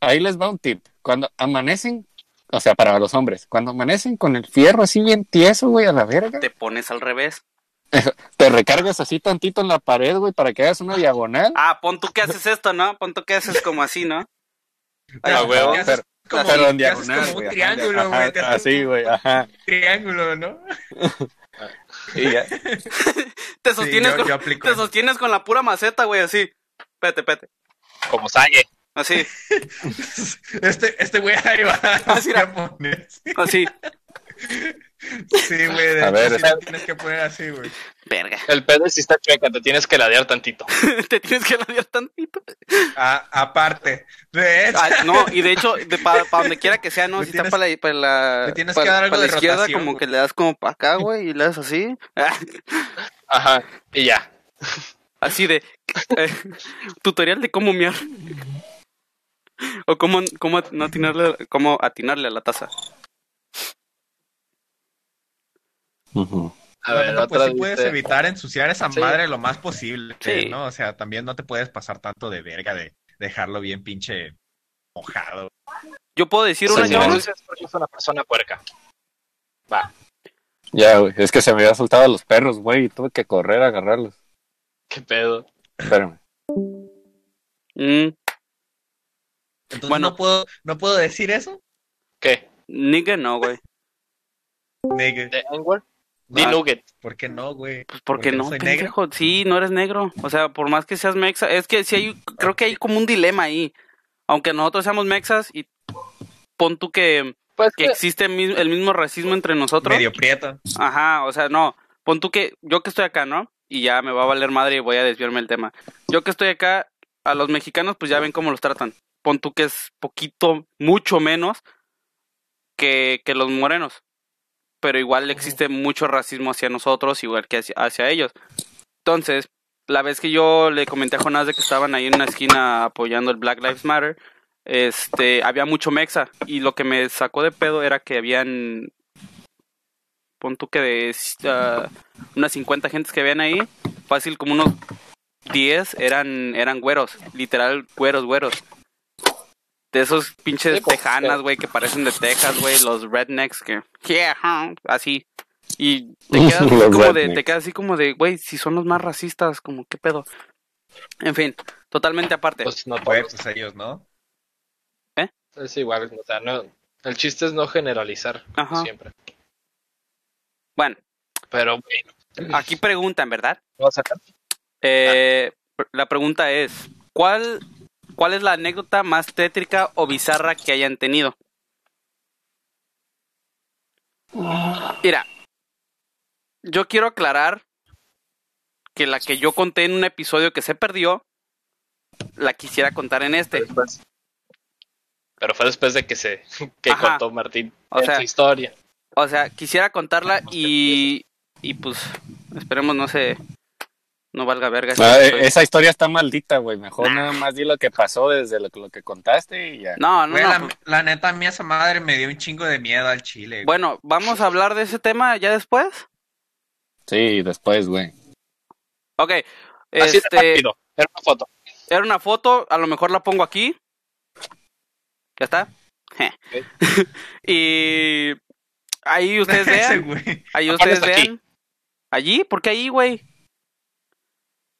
Ahí les va un tip. Cuando amanecen, o sea, para los hombres, cuando amanecen con el fierro así bien tieso, güey, a la verga, Te pones al revés. te recargas así tantito en la pared, güey, para que hagas una diagonal. Ah, pon tú que haces esto, ¿no? Pon tú que haces como así, ¿no? Pero, Ah, huevo, ¿qué haces? pero, como, pero en ¿qué haces diagonal, como güey, un triángulo, ajá, güey. Así, güey, ajá. Triángulo, ¿no? Y ya. Te sostienes, yo- con, yo te sostienes con la pura maceta, güey, así. Pete, pete. Como Saye. Así, Este, este güey ahí va Así era. a ponerse. así. Sí, güey, de A hecho, ver, sí tienes que poner así, güey. Verga. El pedo es si está chueca, te tienes que ladear tantito. Te tienes que ladear tantito. A- aparte. De hecho, Ah, no, y de hecho, para donde quiera que sea, ¿no? Si tienes- está para la, para la, le tienes para- que dar algo para la de izquierda, rotación, como güey. que le das como para acá, güey, y le das así. Ajá, y ya. Así de eh, tutorial de cómo mear. O cómo, cómo no atinarle, cómo atinarle a la taza. A ver, otra pues sí puedes evitar ensuciar esa Sí. madre lo más posible, Sí. ¿no? O sea, también no te puedes pasar tanto de verga de dejarlo bien pinche mojado. Yo puedo decir Si una se Señor. yo, denuncia es porque es una persona puerca. Va, Ya, güey. Es que se me habían soltado los perros, güey, y tuve que correr a agarrarlos. qué pedo. Espérame. Mm, Entonces Bueno. no puedo no puedo decir eso. ¿Qué? nigga no, güey. Nigga. ¿De N-word? Di Ah. nugget. ¿Por qué no, güey? Pues porque no, soy negro. Sí, no eres negro. O sea, por más que seas mexa, es que sí hay, creo que hay como un dilema ahí. Aunque nosotros seamos mexas y pon tú que, Pues que que- existe el mismo racismo entre nosotros. Medio prieto. Ajá, o sea, no. Pon tú que yo que estoy acá, ¿no? Y ya me va a valer madre y voy a desviarme el tema. Yo que estoy acá, a los mexicanos pues ya ven cómo los tratan. Pon tú que es poquito, mucho menos que, que los morenos. Pero igual existe mucho racismo hacia nosotros, igual que hacia, hacia ellos. Entonces, la vez que yo le comenté a Jonás de que estaban ahí en una esquina apoyando el Black Lives Matter, este, había mucho mexa. Y lo que me sacó de pedo era que habían, pon tú que de ah, unas 50 gentes que habían ahí, fácil como unos 10 eran, eran güeros, literal güeros, güeros. De esos pinches Sí, pues, tejanas, güey, que parecen de Texas, güey, los rednecks que, yeah, huh, así. Y te quedas así como de, te quedas así como de, güey, si son los más racistas, como qué pedo. En fin, totalmente aparte. Pues no Pues, todos. pues ellos, ¿no? Es igual, o sea, no, el chiste es no generalizar Ajá. siempre. Bueno, Pero bueno, aquí preguntan, ¿verdad? vamos a sacar. Eh, la pregunta es, ¿cuál, ¿cuál es la anécdota más tétrica o bizarra que hayan tenido? Mira, yo quiero aclarar que la que yo conté en un episodio que se perdió, la quisiera contar en este. Pero fue después de que se que Ajá. contó Martín O en sea, su historia. O sea, quisiera contarla y, y pues esperemos no se no valga verga. Ah, episodio. esa historia está maldita, güey. Mejor nada más di lo que pasó desde lo, lo que contaste y ya. No, no, Güey, no. la, pues, la neta, a mí esa madre me dio un chingo de miedo al chile. güey. bueno, vamos a hablar de ese tema ya después. Sí, después, güey. Ok, Así de este, rápido. Era una foto. era una foto, a lo mejor la pongo aquí. Ya está. Y ahí ustedes Ese vean, güey. ahí ustedes pones aquí. vean. Allí, ¿por qué ahí, güey?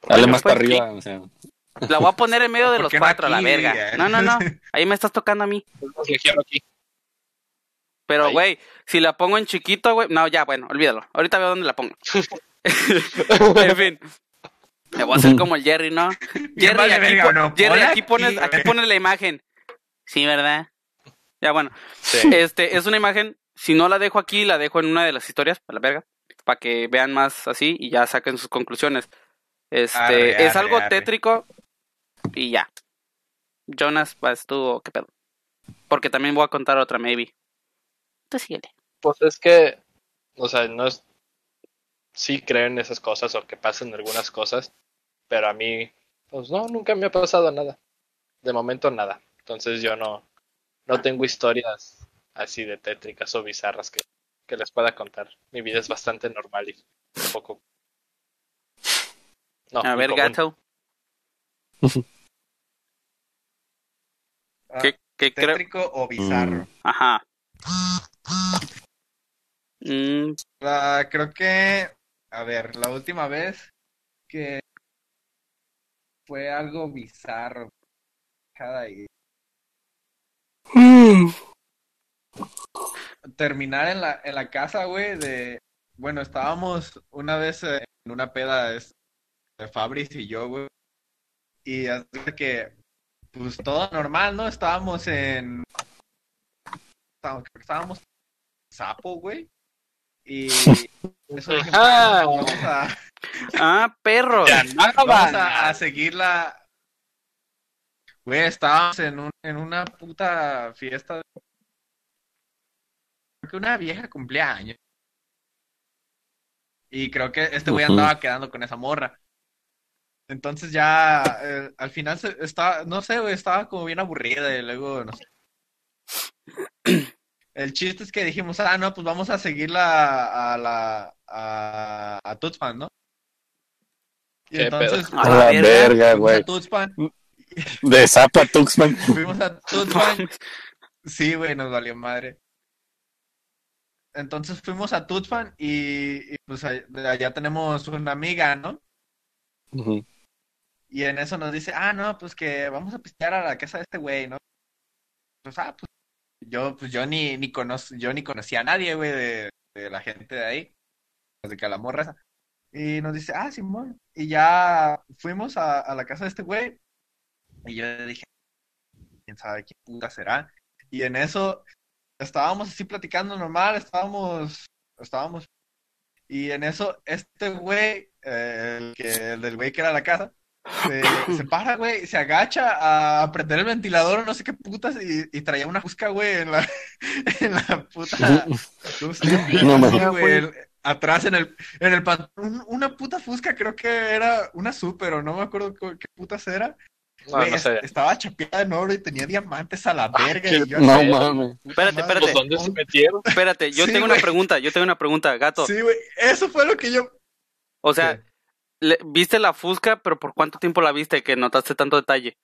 Dale Bueno, más pues, para arriba, o sea. La voy a poner en medio de ¿Por los qué no cuatro, a la aquí, verga. No, no, no. Ahí me estás tocando a mí. Aquí. Pero, güey, si la pongo en chiquito, güey. No, ya, bueno, olvídalo. Ahorita veo dónde la pongo. en fin. Me voy a hacer como el Jerry, ¿no? Jerry, vale aquí, verga, po- ¿o no? Jerry, aquí pones, aquí, aquí pones la imagen. Sí, ¿verdad? Ya, bueno. Sí. Este, es una imagen. Si no la dejo aquí, la dejo en una de las historias, para la verga. Para que vean más así y ya saquen sus conclusiones. Este, Arre, es arre, algo arre. tétrico y ya. Jonas, vas tú, o ¿qué pedo? Porque también voy a contar otra, maybe. Tú síguele. Pues es que, o sea, no es. Sí creo en esas cosas o que pasen algunas cosas, pero a mí, pues no, nunca me ha pasado nada. De momento nada. Entonces yo no, no tengo historias así de tétricas o bizarras que, que les pueda contar. Mi vida es bastante normal y un poco. No, a ver, común. gato. Ah, ¿Qué, qué creo? tétrico o bizarro. Ajá. Mm, La- creo que, a ver, la última vez que fue algo bizarro. Cada ahí. Terminar en la, en la casa, güey, de... Bueno, estábamos una vez eh, en una peda es- de Fabris y yo, güey. Y así que, pues todo normal, ¿no? Estábamos en... Estábamos, estábamos en Sapo, güey. Y eso dije. "Bueno, vamos a, Ah, perro. vamos a, a seguir la... Güey, estábamos en, un, en una puta fiesta. de- Creo que una vieja cumpleaños. Y creo que este güey andaba quedando con esa morra. Entonces ya eh, al final se, estaba, no sé, güey, estaba como bien aburrida y luego, no sé. El chiste es que dijimos, ah, no, pues vamos a seguirla a la a, a Tuxpan, ¿no? Y ¿Qué entonces pedo? A la verga, güey. a Tuxpan, De Zapa a Tuxpan. fuimos a Tuxpan. Sí, güey, nos valió madre. Entonces fuimos a Tuxpan y, y, pues allá, allá tenemos una amiga, ¿no? Ujú. Y en eso nos dice, ah, no, pues que vamos a pistear a la casa de este güey, ¿no? Pues, ah, pues yo, pues yo ni, ni conoc- yo ni conocía a nadie, güey, de, de la gente de ahí, de que a la morra esa. Y nos dice, ah, Simón. Y ya fuimos a, a la casa de este güey. Y yo dije, quién sabe qué puta será. Y en eso estábamos así platicando normal, estábamos, estábamos. Y en eso, este güey, eh, el, que, el del güey que era la casa, se, se para, güey, se agacha a prender el ventilador o no sé qué putas y, y traía una fusca, güey, en la, en la puta... ¿cómo se llama? No mames. Sí, güey, el- atrás en el, en el pantalón, una puta fusca, creo que era una super o no me acuerdo qué, qué putas era. No, Güey, no sé. es- estaba chapeada en oro y tenía diamantes a la verga. qué- y yo No así, mames. Espérate, madre. espérate. ¿Dónde se metieron? Espérate, yo Sí, tengo una güey. pregunta, yo tengo una pregunta, gato. Sí, güey, eso fue lo que yo... O sea, le- viste la Fusca, pero ¿por cuánto tiempo la viste que notaste tanto detalle?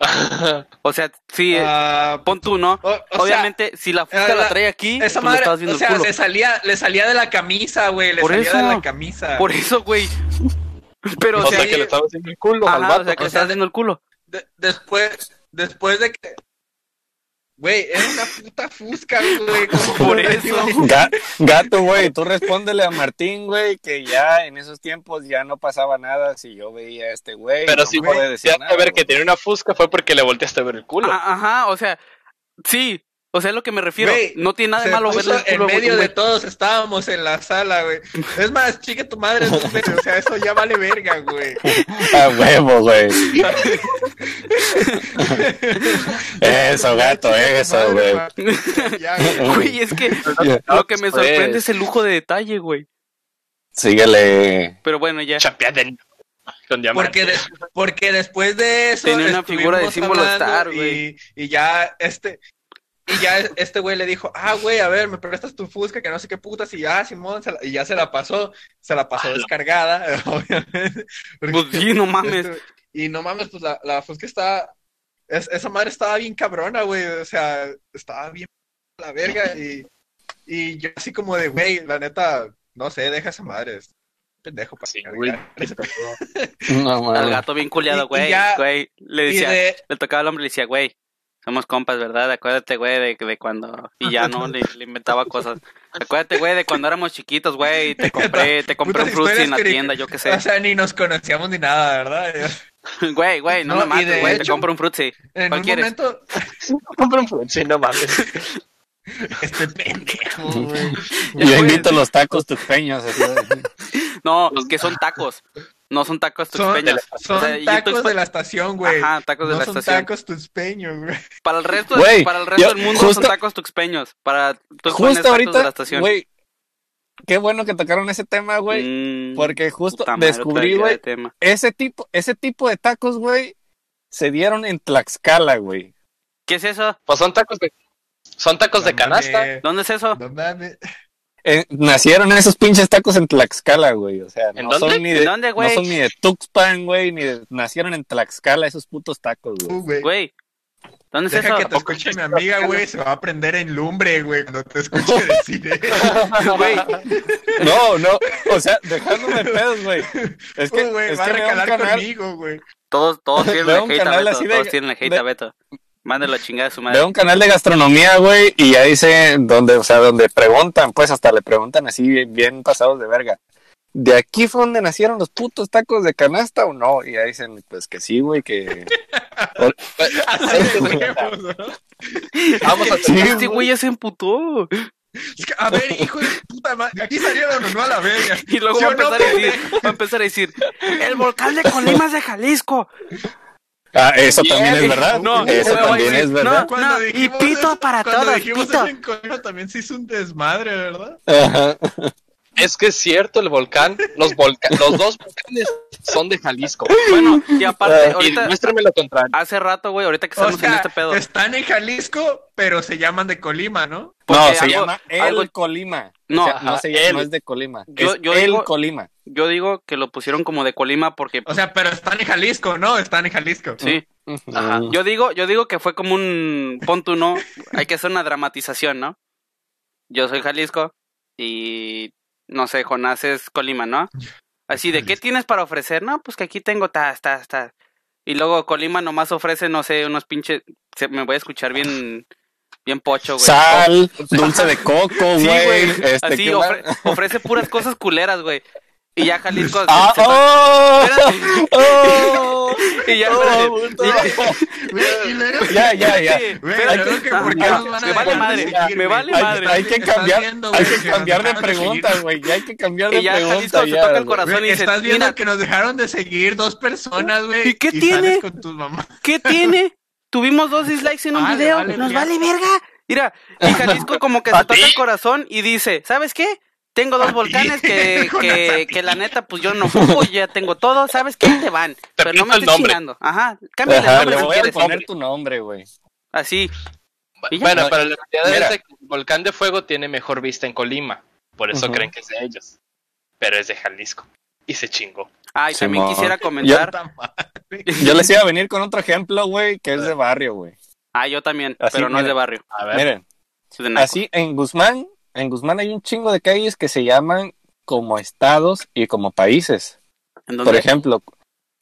O sea, sí, Ah, pon tú, ¿no? o- o sea, Obviamente, si la Fusca eh, la la- trae aquí, esa le madre, viendo o sea, el culo. le salía, le salía de la camisa, güey, le Por salía eso. de la camisa. Por eso, güey. Pero, o o sea, sea, que le estaba haciendo el culo al vato. o sea, que le o sea, estabas viendo el culo. De- después, después de que... Güey, era una puta fusca, güey. ¿cómo Por eso. gato, güey, tú respóndele a Martín, güey, que ya en esos tiempos ya no pasaba nada si yo veía a este güey. Pero no si me a ver que tenía una fusca fue porque le volteaste a ver el culo. Ah, Ajá, o sea, sí. O sea, es lo que me refiero. No tiene nada de malo culo. en medio de todos estábamos en la sala, güey. Es más, chique tu madre, sé, o sea, eso ya vale verga, güey. A huevo, güey. Eso, gato, eso, güey. Güey. Es que lo que me sorprende es el lujo de detalle, güey. Síguele. Pero bueno, ya. Chapeada en- con diamante. Porque, de- porque después de eso Tenía una figura de símbolo hablando Star, y, güey. y ya este y ya este güey le dijo, ah, güey, a ver, me prestas tu fusca, que no sé qué putas, y ya, Simón, se la- y ya se la pasó, se la pasó Ah, descargada, obviamente. Porque, Pues sí, no mames. este, y no mames, pues la, la fusca está, es- esa madre estaba bien cabrona, güey, o sea, estaba bien a la verga, y, y yo así como de, güey, la neta, no sé, deja esa madre, es pendejo para Sí, güey. No, Al gato bien culiado, güey. ya- Güey, le decía, de, le tocaba al hombre y le decía, güey, somos compas, ¿verdad? Acuérdate, güey, de, de cuando... Y ya, ¿no? Le, le inventaba cosas. Acuérdate, güey, de cuando éramos chiquitos, güey, te compré, te compré un frutti en la tienda, yo qué sé. O sea, ni nos conocíamos ni nada, ¿verdad? Güey, güey, no, No, me y mates, güey, te compro un frutti. En ¿Cuál un quieres? momento, Compra un frutti, no mames. este pendejo, güey. Yo invito los tacos tuxpeños. así. No, que son tacos. No son tacos Son, tuxpeños. son O sea, y tacos de la estación, güey. Ajá, tacos de no la son estación. tacos tuspeños, güey. Para el resto, Güey, para el resto yo- del mundo justo- son tacos tuxpeños. Para pones Justo tacos de la ahorita, estación. güey. Qué bueno que tocaron ese tema, güey. Mm, Porque justo madre, descubrí, de güey, ese tipo, ese tipo de tacos, güey, se dieron en Tlaxcala, güey. ¿Qué es eso? Pues son tacos de. Son tacos de canasta. mames, ¿Dónde es eso? No mames. Eh, nacieron esos pinches tacos en Tlaxcala, güey. O sea, ¿En no dónde? son ni ¿En de, dónde, no son ni de Tuxpan, güey, ni de, nacieron en Tlaxcala esos putos tacos, güey. Tú, güey. Güey, ¿dónde es Deja eso? que te escuche mi amiga, güey. Se va a prender en lumbre, güey, cuando te escuche decir eso. Güey, No, no, o sea, dejándome pedos, güey. Es que, es va a que recalar canal, conmigo, güey. todos, todos tienen un hate a Beto. Todos tienen el hate de- a Beto. Mándalo a chingar a su madre. veo un canal de gastronomía, güey, y ya dice, donde, o sea, donde preguntan, pues hasta le preguntan así bien, pasados de verga. ¿De aquí fue donde nacieron los putos tacos de canasta o no? Y ya dicen, pues que sí, güey, que... ¿no? Vamos a Sí, Este güey ya se emputó. Es que, a ver, hijo de puta madre. De aquí salieron o no a la verga. Y luego ¿Sí va a no, empezar a decir, va a empezar a decir, el volcán de Colima es de Jalisco. Ah, eso también es verdad. no, eso también es verdad. No, y pito eso- para cuando todos, dijimos pito. eso en Colima también se hizo un desmadre, ¿verdad? Ajá. Es que es cierto, el volcán, los, volca- los dos volcanes son de Jalisco. Bueno, y aparte, Ah, Y ahorita, demuéstrame lo contrario. hace rato, güey, ahorita que O estamos en sea, este pedo. están en Jalisco, pero se llaman de Colima, ¿no? Porque No, se algo- llama El algo- Colima. No, O sea, no, se llama, el. no es de Colima. Yo- es yo El digo- Colima. Yo digo que lo pusieron como de Colima porque, O sea, pero están en Jalisco, ¿no? Están en Jalisco. sí. Ajá. Yo digo, yo digo que fue como un pon tú, no, hay que hacer una dramatización, ¿no? Yo soy Jalisco y no sé, Jonás es Colima, ¿no? Así de qué tienes para ofrecer, no, pues que aquí tengo ta, ta, ta. Y luego Colima nomás ofrece, no sé, unos pinches, se- me voy a escuchar bien, bien pocho, güey. Sal, dulce de coco, Sí, güey. güey. Este, Así ofrece puras cosas culeras, güey. Y ya Jalisco. ¡Ah! se- se- ¡Oh! ¡Oh! Y ya, ¡Oh, y Ya, ya, ya. Sí, luego que Ah, ¿por qué ah, nos van a Me vale madre, me vale Hay, madre. hay que cambiar, viendo, hay que que cambiar de pregunta, güey. Ya hay que cambiar de Y ya pregunta. Jalisco se ya, toca el corazón Güey, y dice, estás viendo mira, que nos dejaron de seguir dos personas, güey. ¿Y qué sales tiene? con tus mamás. ¿qué tiene? Tuvimos dos dislikes en un Vale, video, vale, nos ya. vale verga. Mira, y Jalisco como que se toca el corazón y dice, ¿sabes qué? Tengo dos volcanes que, que, la neta, pues yo no ocupo, ya tengo todo, ¿sabes qué? Te van. Pero no me nombre. chinando. Ajá, cámbiale Ajá, el nombre le si voy a quieres. poner tu nombre, güey. Así. Bueno, No, pero la realidad es que el volcán de fuego tiene mejor vista en Colima. Por eso creen que es de ellos. Pero es de Jalisco. Y se chingó. Ay, también quisiera comentar. Yo les iba a venir con otro ejemplo, güey, que es de barrio, güey. Ah, yo también, Así, pero no es de barrio. A ver. Miren, así en Guzmán, en Guzmán hay un chingo de calles que se llaman como estados y como países. ¿En Por ejemplo,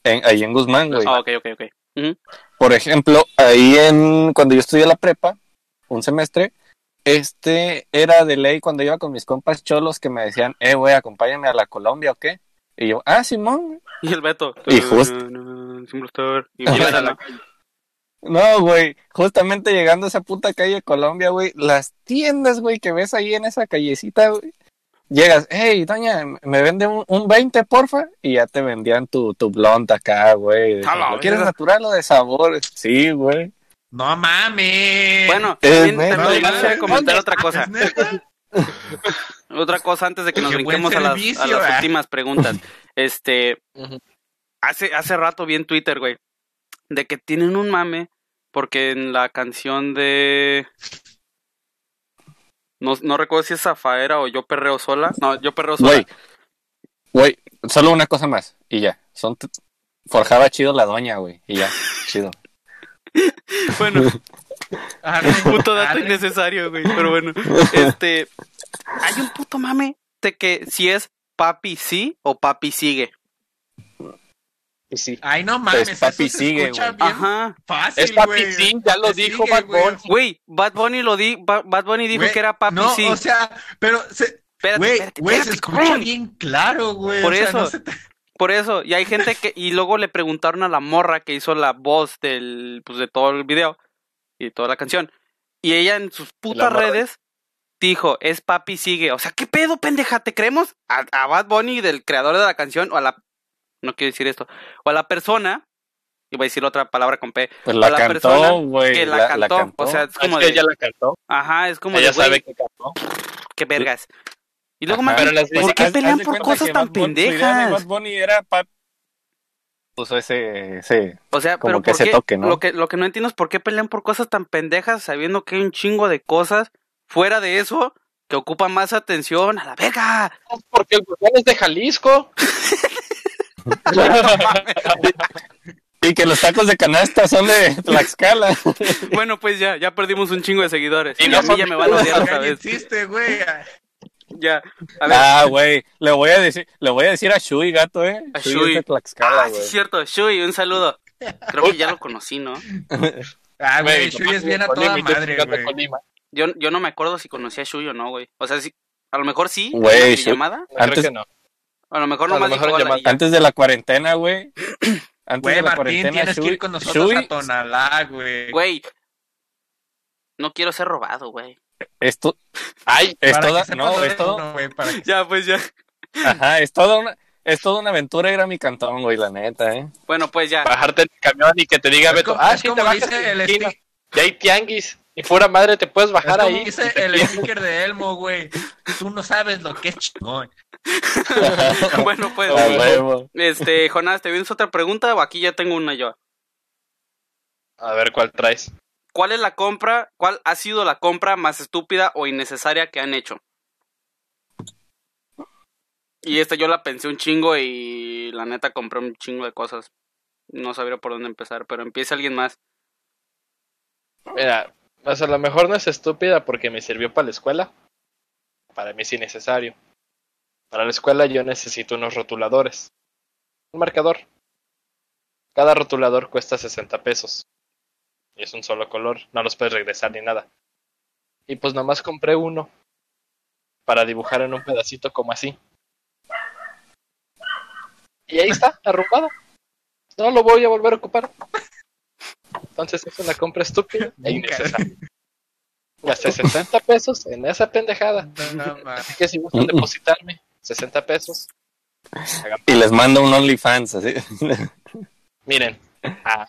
en, ahí en Guzmán, güey. Ah, ok, ok, ok. Por ejemplo, ahí en cuando yo estudié la prepa, un semestre, este era de ley cuando iba con mis compas cholos que me decían, eh, güey, acompáñame a la Colombia o qué. Y yo, ah, Simón. Y el Beto. Y justo- Star. Y No, güey, justamente llegando a esa puta calle de Colombia, güey, las tiendas, güey, que ves ahí en esa callecita, güey. Llegas, hey, doña, me vende un, un 20, porfa, y ya te vendían tu, tu blonde acá, güey. ¿Lo quieres natural o de sabor? Sí, güey. No mames. Bueno, también, también no, quisiera no, comentar ¿dónde otra cosa. Otra cosa antes de que nos Qué brinquemos a las, a servicio, las ah. últimas preguntas. Este, hace, hace rato vi en Twitter, güey, de que tienen un mame porque en la canción de... No, no recuerdo si es Zafaera o Yo Perreo Sola. No, Yo Perreo Sola. Güey, güey, solo una cosa más, y ya. Son t- Forjaba chido la doña, güey, y ya, chido. Bueno, Arre, puto dato arre. innecesario, güey. Pero bueno, este... Hay un puto mame de que si es papi sí o papi sigue. Y sí. Ay, no mames. Pues, papi eso se sigue, escucha güey. bien Ajá. Fácil, Es papi güey. sí, ya lo dijo sigue, Bad. Bunny. Güey, Bad Bunny lo di, Ba- Bad Bunny dijo Güey, que era papi No, sí. o sea, pero se, espérate, güey, espérate, güey, se escucha cabrón. bien claro, güey. Por o sea, eso. no se te- Por eso, y hay gente que, y luego le preguntaron a la morra que hizo la voz del, pues de todo el video y toda la canción. Y ella en sus putas redes dijo, es papi sigue. O sea, ¿qué pedo, pendeja? ¿Te creemos? A, a Bad Bunny, del creador de la canción, o a la, no quiero decir esto, o a la persona, iba a decir otra palabra con P, Pues O la la persona cantó, güey. que la, cantó. O sea, es Es como que de, ella la cantó. ajá, es como Ella de, sabe que cantó. qué vergas. Y luego, Ajá. más, ¿por qué pelean por cosas tan pendejas? Era puso ese, ese O sea, Como pero que ¿por se toque, ¿no? Lo que, lo que no entiendo es por qué pelean por cosas tan pendejas sabiendo que hay un chingo de cosas fuera de eso que ocupan más atención. ¡A la verga! Porque el volcán es de Jalisco. y que los tacos de canasta son de Tlaxcala. Bueno, pues ya, ya perdimos un chingo de seguidores. Y Y no a mí ya me van a odiar otra vez. existe, güey. Ya. A ver, ah, güey, le voy a decir, le voy a decir a Shui, gato, eh. A Shui Shui. es de Tlaxcala, ah, sí es cierto. Shui, un saludo. Creo que ya lo conocí, ¿no? Ah, güey, Shui es bien a toda madre, güey. Yo, yo no me acuerdo si conocí a Shui o no, güey. O sea, sí, a lo mejor sí. en Güey, llamada. Antes- creo que no. A lo mejor y ya. Antes de la cuarentena, güey. Antes Güey, de la Martín, cuarentena, tienes que Shui- ir con nosotros Shui- a Tonalá, güey. Güey. No quiero ser robado, güey. Esto Ay, es toda, que no, es todo, uno, güey, para que- Ya, pues ya. ajá, es toda una, es toda una aventura ir a mi cantón, güey, la neta, eh. Bueno, pues ya. bajarte del camión y que te diga Beto, ah, sí, te bajas en el y hay tianguis. Y pura madre te puedes Es bajar como ahí. dice el sticker de Elmo, güey. Tú no sabes lo que es chingón. bueno, pues. Este, Jonás, ¿te vienes otra pregunta o aquí ya tengo una yo? A ver cuál traes. ¿Cuál es la compra, cuál ha sido la compra más estúpida o innecesaria que han hecho? Y esta yo la pensé un chingo y la neta compré un chingo de cosas. No sabría por dónde empezar, pero empieza alguien más. Mira, pues a lo mejor no es estúpida porque me sirvió para la escuela. Para mí es innecesario. Para la escuela yo necesito unos rotuladores. Un marcador. Cada rotulador cuesta 60 pesos. Y es un solo color. No los puedes regresar ni nada. Y pues nomás compré uno. Para dibujar en un pedacito como así. Y ahí está, arrumbado. No lo voy a volver a ocupar. Entonces es una compra estúpida e innecesaria. Gasté 60 pesos en esa pendejada. Así que si gustan depositarme 60 pesos, Y les mando un OnlyFans, así. miren. Ah,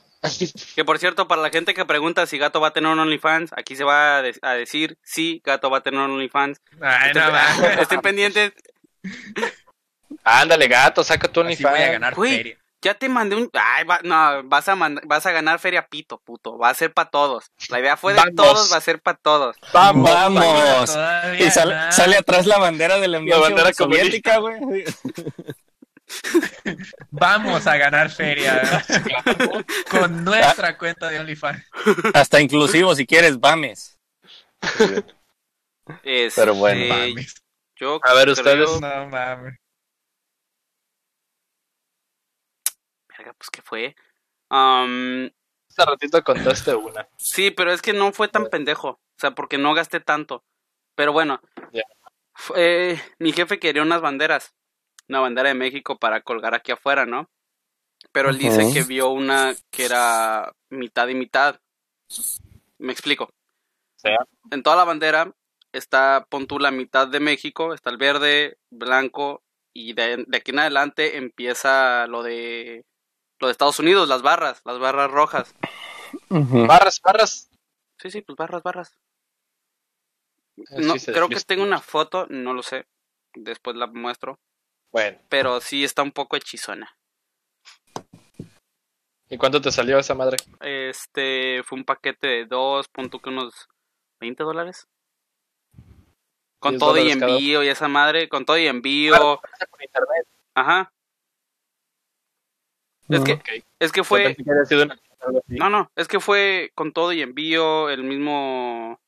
Que por cierto, para la gente que pregunta si Gato va a tener un OnlyFans, aquí se va a, de- a decir sí, Gato va a tener un OnlyFans. Ay, no. Estén pendientes. ándale, gato, saca tu Así voy a OnlyFans. ganar feria. Ya te mandé un... Ay, va- no, vas a, mand- vas a ganar feria pito, puto. Va a ser para todos. La idea fue de Vamos. todos, va a ser para todos. Vamos, Y sale, no. sale atrás la bandera de la Unión bandera Soviética, güey. Vamos a ganar feria con nuestra cuenta de OnlyFans. Hasta inclusivo, si quieres, vames. Este, Pero bueno. Mames. Yo A ver, creo- ustedes. No mames. Verga, pues, ¿qué fue? Hace ratito contaste una. sí, pero es que no fue tan pendejo. O sea, porque no gasté tanto. Pero bueno. Eh, mi jefe quería unas banderas. Una bandera de México para colgar aquí afuera, ¿no? Pero él dice que vio una que era mitad y mitad. Me explico. sea. En toda la bandera está, pon tú la mitad de México, está el verde, blanco, y de, de aquí en adelante empieza lo de lo de Estados Unidos, las barras, las barras rojas. Barras, barras. Sí, sí, pues barras, barras. No, creo que tengo una foto, no lo sé. Después la muestro. Bueno, Pero sí está un poco hechizona. ¿y cuánto te salió esa madre? Este fue un paquete de dos, punto que unos 20 dólares. Con 10 todo y envío y esa madre, con todo y envío. Por internet. Ajá. Es que, es que fue, que una- no, no, es que fue con todo y envío, el mismo,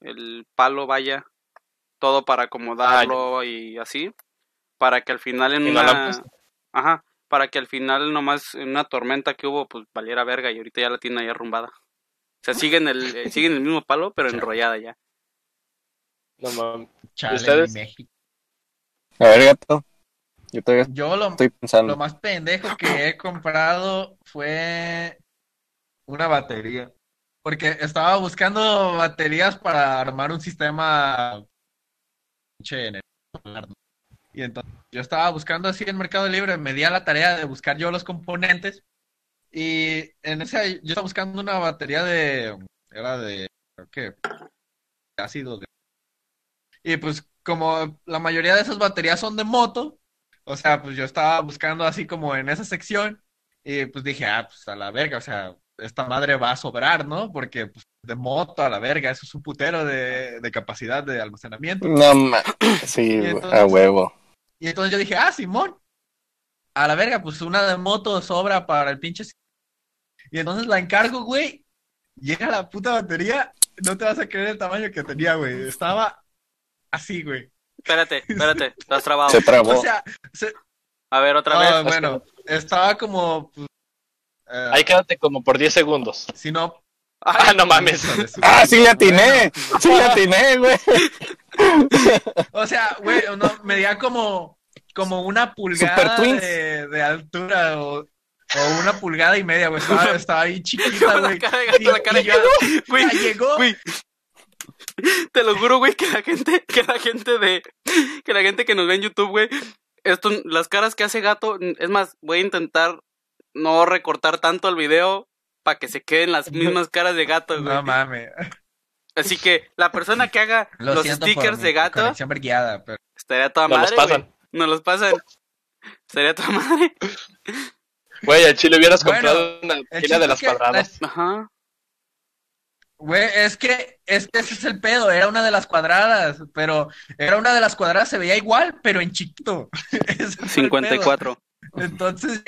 el palo, vaya, todo para acomodarlo y así, para que al final en una, ajá, para que al final nomás en una tormenta que hubo, pues valiera verga y ahorita ya la tiene ahí arrumbada. O sea, siguen el, eh, siguen el mismo palo, pero enrollada ya. No mames. Chale, ustedes? A ver, gato. Yo todavía Yo lo, estoy lo pensando. más pendejo que he comprado fue una batería. Porque estaba buscando baterías para armar un sistema. Y entonces yo estaba buscando así en Mercado Libre, me di a la tarea de buscar yo los componentes. Y en ese yo estaba buscando una batería de era de creo que de ácido de y pues como la mayoría de esas baterías son de moto, o sea, pues yo estaba buscando así como en esa sección y pues dije, ah, pues a la verga, o sea, esta madre va a sobrar, ¿no? Porque pues de moto a la verga, eso es un putero de, de capacidad de almacenamiento. No, ma- sí, entonces- a huevo. Y entonces yo dije, ah, Simón, a la verga, pues una de moto sobra para el pinche. Y entonces la encargo, güey. Llega la puta batería, no te vas a creer el tamaño que tenía, güey. Estaba así, güey. Espérate, espérate, estás trabado. Se trabó. O sea, se- A ver, otra ah, vez. bueno, estaba como. pues, eh, Ahí quédate como por 10 segundos. si no. Ah, no mames. ¡Ah, sí le atiné! ¡Sí le atiné, güey! O sea, güey, no, medía como, como una pulgada de, de altura o, o una pulgada y media, güey. Estaba, estaba ahí chiquita, Con la güey. cara Y- la cara y yo-. Güey, llegó. güey. Te lo juro, güey, que la gente, que la gente de, que la gente que nos ve en YouTube, güey, esto, las caras que hace gato, es más, voy a intentar no recortar tanto el video para que se queden las mismas caras de gato, güey. No mames. Así que la persona que haga Lo los stickers mi de gato, pero. estaría toda Nos madre, güey. pasan. Nos los pasan. Estaría toda madre. Güey, al chile hubieras Bueno, comprado una chiste de las cuadradas. Ajá. Güey, es que, es que ese es el pedo, era una de las cuadradas, pero era una de las cuadradas, se veía igual, pero en chiquito. Ese fue el 54. pedo. Entonces,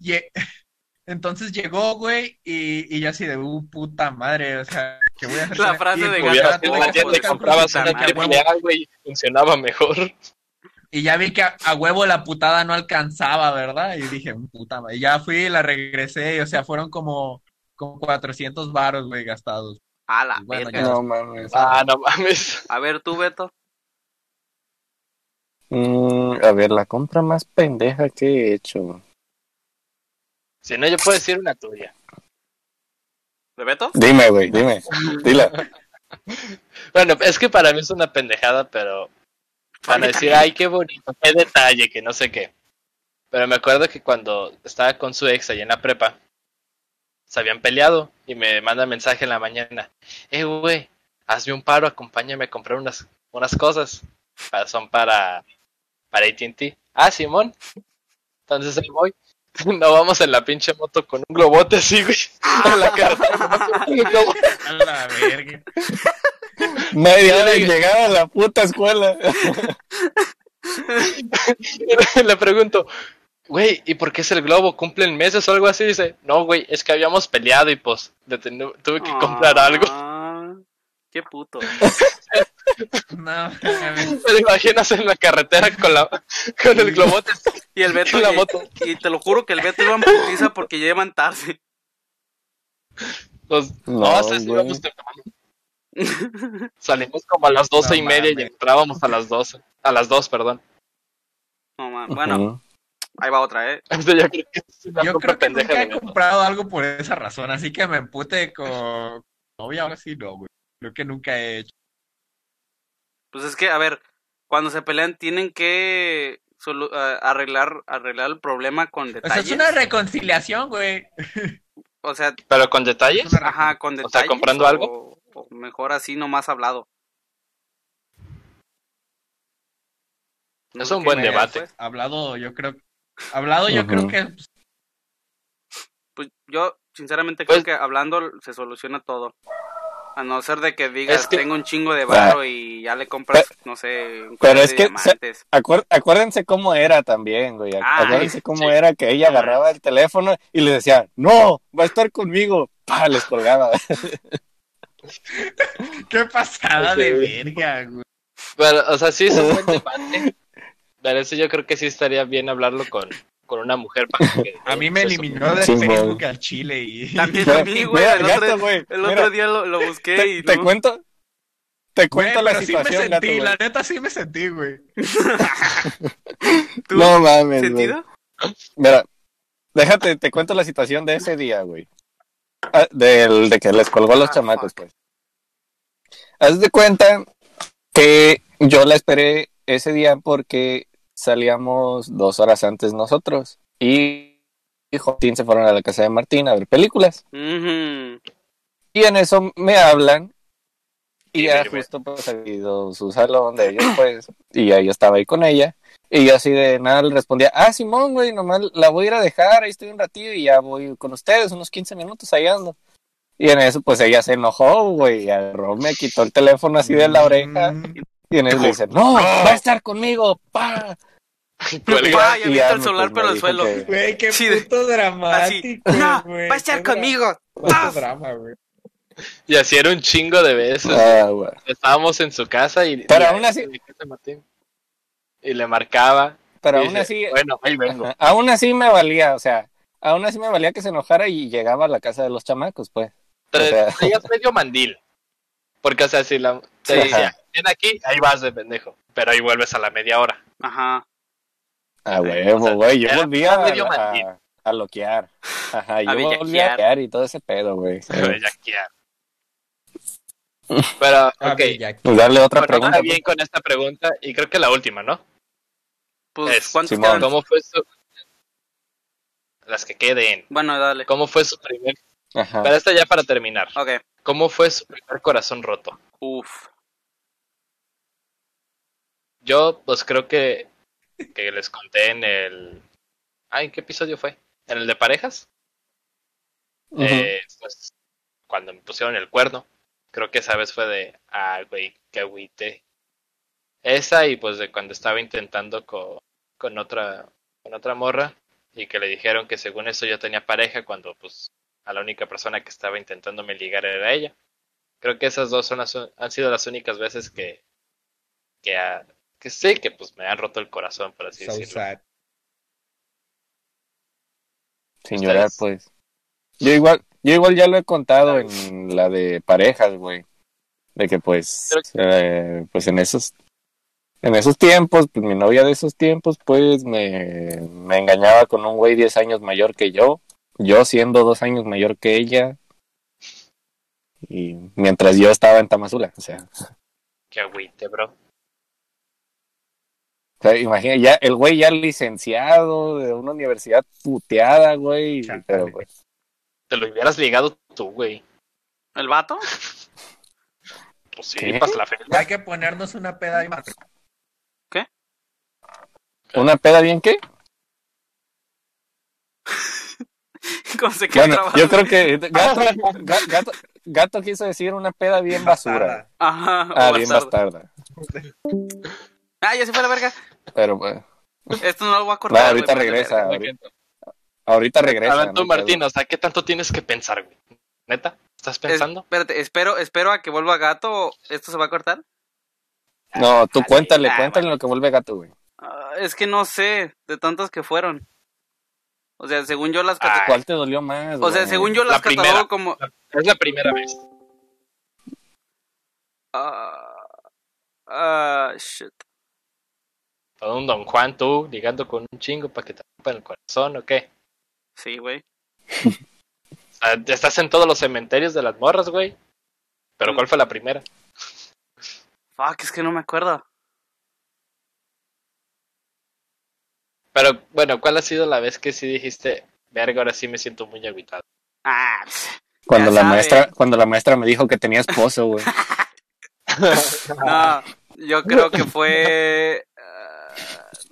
lle- entonces llegó, güey, y, y yo así de, uh, puta madre, o sea, ¿qué voy a hacer? La frase y, de pues, gato, cálculos comprabas una güey, funcionaba mejor. Y ya vi que a, a huevo la putada no alcanzaba, ¿verdad? Y dije, puta madre. Y ya fui la regresé, y, o sea, fueron como, como 400 varos, güey, gastados. A la Bueno, verga. No mames. Ah, no mames. A ver, tú, Beto. Mm, a ver, la compra más pendeja que he hecho. Si no, yo puedo decir una tuya. ¿De Beto? Dime, güey, dime. Dila. Bueno, es que para mí es una pendejada, pero van a decir, ay, qué bonito, qué detalle, que no sé qué. Pero me acuerdo que cuando estaba con su ex allá en la prepa, se habían peleado y me manda mensaje en la mañana. Eh, güey, hazme un paro, acompáñame a comprar unas, unas cosas. Pa- Son para, para AT&T. Ah, Simón. Entonces ahí voy. No vamos en la pinche moto con un globote así, güey. En la carretera. A la verga. Media hora y llegaba a la puta escuela. Le pregunto, güey, ¿y por qué es el globo? ¿Cumplen meses o algo así? Dice, no, güey, es que habíamos peleado y pues tuve que comprar algo. Ah, Qué puto. No. ¿Te imaginas en la carretera con, la, con el globote? Y el Beto, En la y- moto. y, te lo juro que el Beto iba en putiza porque ya iban tarde. Los, No, íbamos temprano. Salimos como a las doce No y media y entrábamos a las doce. A las dos, perdón. No, man. Bueno. Ahí va otra, ¿eh? O sea, yo creo que Yo creo que nunca he comprado algo por esa razón, así que me empute con novia ahora sí no, güey. Creo que nunca he hecho. Pues es que, a ver, cuando se pelean tienen que arreglar arreglar el problema con O sea, detalles. es una reconciliación, güey. O sea, Pero con detalles. Ajá, con O detalles. sea, ¿comprando o- algo? O mejor así nomás hablado. No Es un buen debate. Hablado, yo creo. Hablado, yo creo que. pues, pues, yo, sinceramente, Pues- creo que hablando se soluciona todo. A no ser de que digas, Es que- tengo un chingo de barro y ya le compras, no sé, un pero es de que se- diamantes. Acuérdense cómo era también, güey. Ay, acuérdense cómo sí. era que ella agarraba el teléfono y le decía, no, va a estar conmigo. Pa, les colgaba. Qué pasada Ok. de verga, güey. Pero, o sea, sí es un buen debate. Pero eso yo creo que sí estaría bien hablarlo con, con una mujer para que... A mí me eliminó de Sí, Facebook al chile y. También a mí, güey. El, gato, otro, güey, el mira. otro día lo, lo busqué Te, y te no. cuento, te Güey, cuento la pero sí me situación, gato, sentí, la neta sí me sentí, güey. ¿Tú? No mames, güey. ¿Sentido? Mira, déjate, te cuento la situación de ese día, güey. Ah, del, de que les colgó a los Ah, chamacos, fuck. pues. Haz de cuenta que yo la esperé ese día porque salíamos dos horas antes nosotros. Y, y Jotín se fueron a la casa de Martín a ver películas. Ujú. Y en eso me hablan. Y ya justo pues ha ido su salón de ellos, pues. Y ya yo estaba ahí con ella. Y yo así de nada le respondía, ah, Simón, güey, nomás la voy a ir a dejar, ahí estoy un ratillo y ya voy con ustedes, unos 15 minutos ahí ando. Y en eso, pues ella se enojó, güey, y agarró, me quitó el teléfono así de la oreja. Y en eso le dice, no, va a estar conmigo, pa. Cuelga. Pa, ya Y avienta el celular, pues, pero me al dijo suelo. Güey, qué Sí, de- puto dramático. No, güey. va a estar conmigo. Drama, güey. Y así era un chingo de veces. Ah. Estábamos en su casa y... Pero y- aún así- Y le marcaba. Pero y aún dice, así, Bueno, ahí vengo. Ajá. Aún así me valía, o sea, aún así me valía que se enojara y llegaba a la casa de los chamacos, pues. Tra- O sea- traías medio mandil. Porque, o sea, si la, te Sí. decía, ven aquí, ahí vas de pendejo. Pero ahí vuelves a la media hora. Ajá. A o huevo, güey. Yo medio a, a, a loquear. Ajá, yo A volvía a loquear y todo ese pedo, güey. Pero, Ah, ok. Pues darle otra Bueno, pregunta. bien con esta pregunta y creo que la última, ¿no? Pues, Es, ¿cuántos? ¿Cómo fue su... Las que queden. Bueno, dale. ¿Cómo fue su primer... pues. Ajá. Pero esta ya para terminar. Ok. ¿Cómo fue su primer corazón roto? Uf. Yo, pues creo que, que les conté en el... Ay, ¿qué episodio fue? ¿En el de parejas? Eh, pues cuando me pusieron el cuerno. Creo que esa vez fue de, ah, güey, qué agüite. Esa y pues de cuando estaba intentando con, con otra con otra morra y que le dijeron que según eso yo tenía pareja cuando pues a la única persona que estaba intentándome ligar era ella. Creo que esas dos son las, han sido las únicas veces que que, ha- que sí que pues me han roto el corazón por así So decirlo. sad. Sin llorar, pues. Yo igual, yo igual ya lo he contado en la de parejas, güey. De que pues, eh, pues en esos, en esos tiempos, pues mi novia de esos tiempos, pues me, me engañaba con un güey 10 años mayor que yo. yo siendo dos años mayor que ella. Y mientras yo estaba en Tamazula, o sea, Qué agüite, bro. O sea, imagina, ya, el güey ya licenciado de una universidad puteada, güey, pero Te lo hubieras ligado tú, güey. ¿El vato? Pues sí, ¿Qué? pasa la feria. Hay que ponernos una peda y más. ¿una peda bien qué? ¿Cómo se queda Bueno, yo creo que gato, ga- gato, gato quiso decir una peda bien basura. Ajá, Ah, bien bastardo. bastarda. Ah, ya se fue la verga. Pero pues, Esto no lo voy a no, cortar. ahorita güey, regresa, ahorita, ahorita regresa. A ver, tú, no Martín, o sea, ¿qué tanto tienes que pensar, güey? ¿Neta? ¿Estás Es- pensando? espérate, espero, espero a que vuelva gato. ¿Esto se va a cortar? No, tú cuéntale, Ah, cuéntale lo que vuelve gato, güey. Ah, es que no sé, de tantas que fueron. O sea, según yo las Ah, cate- ¿Cuál te dolió más? O sea, güey? según yo La las catalogo primera. como... Es la primera vez. ah, ah, shit. Todo un Don Juan, tú, ligando con un chingo para que te rompan el corazón, ¿o qué? Sí, güey. O sea, estás en todos los cementerios de las morras, güey. Pero ¿cuál fue la primera? Fuck, es que no me acuerdo. Pero bueno, ¿cuál ha sido la vez que sí dijiste, verga, ahora sí me siento muy agüitado? Ah, Cuando la sabe. maestra, cuando la maestra me dijo que tenía esposo, güey. no, yo creo que fue...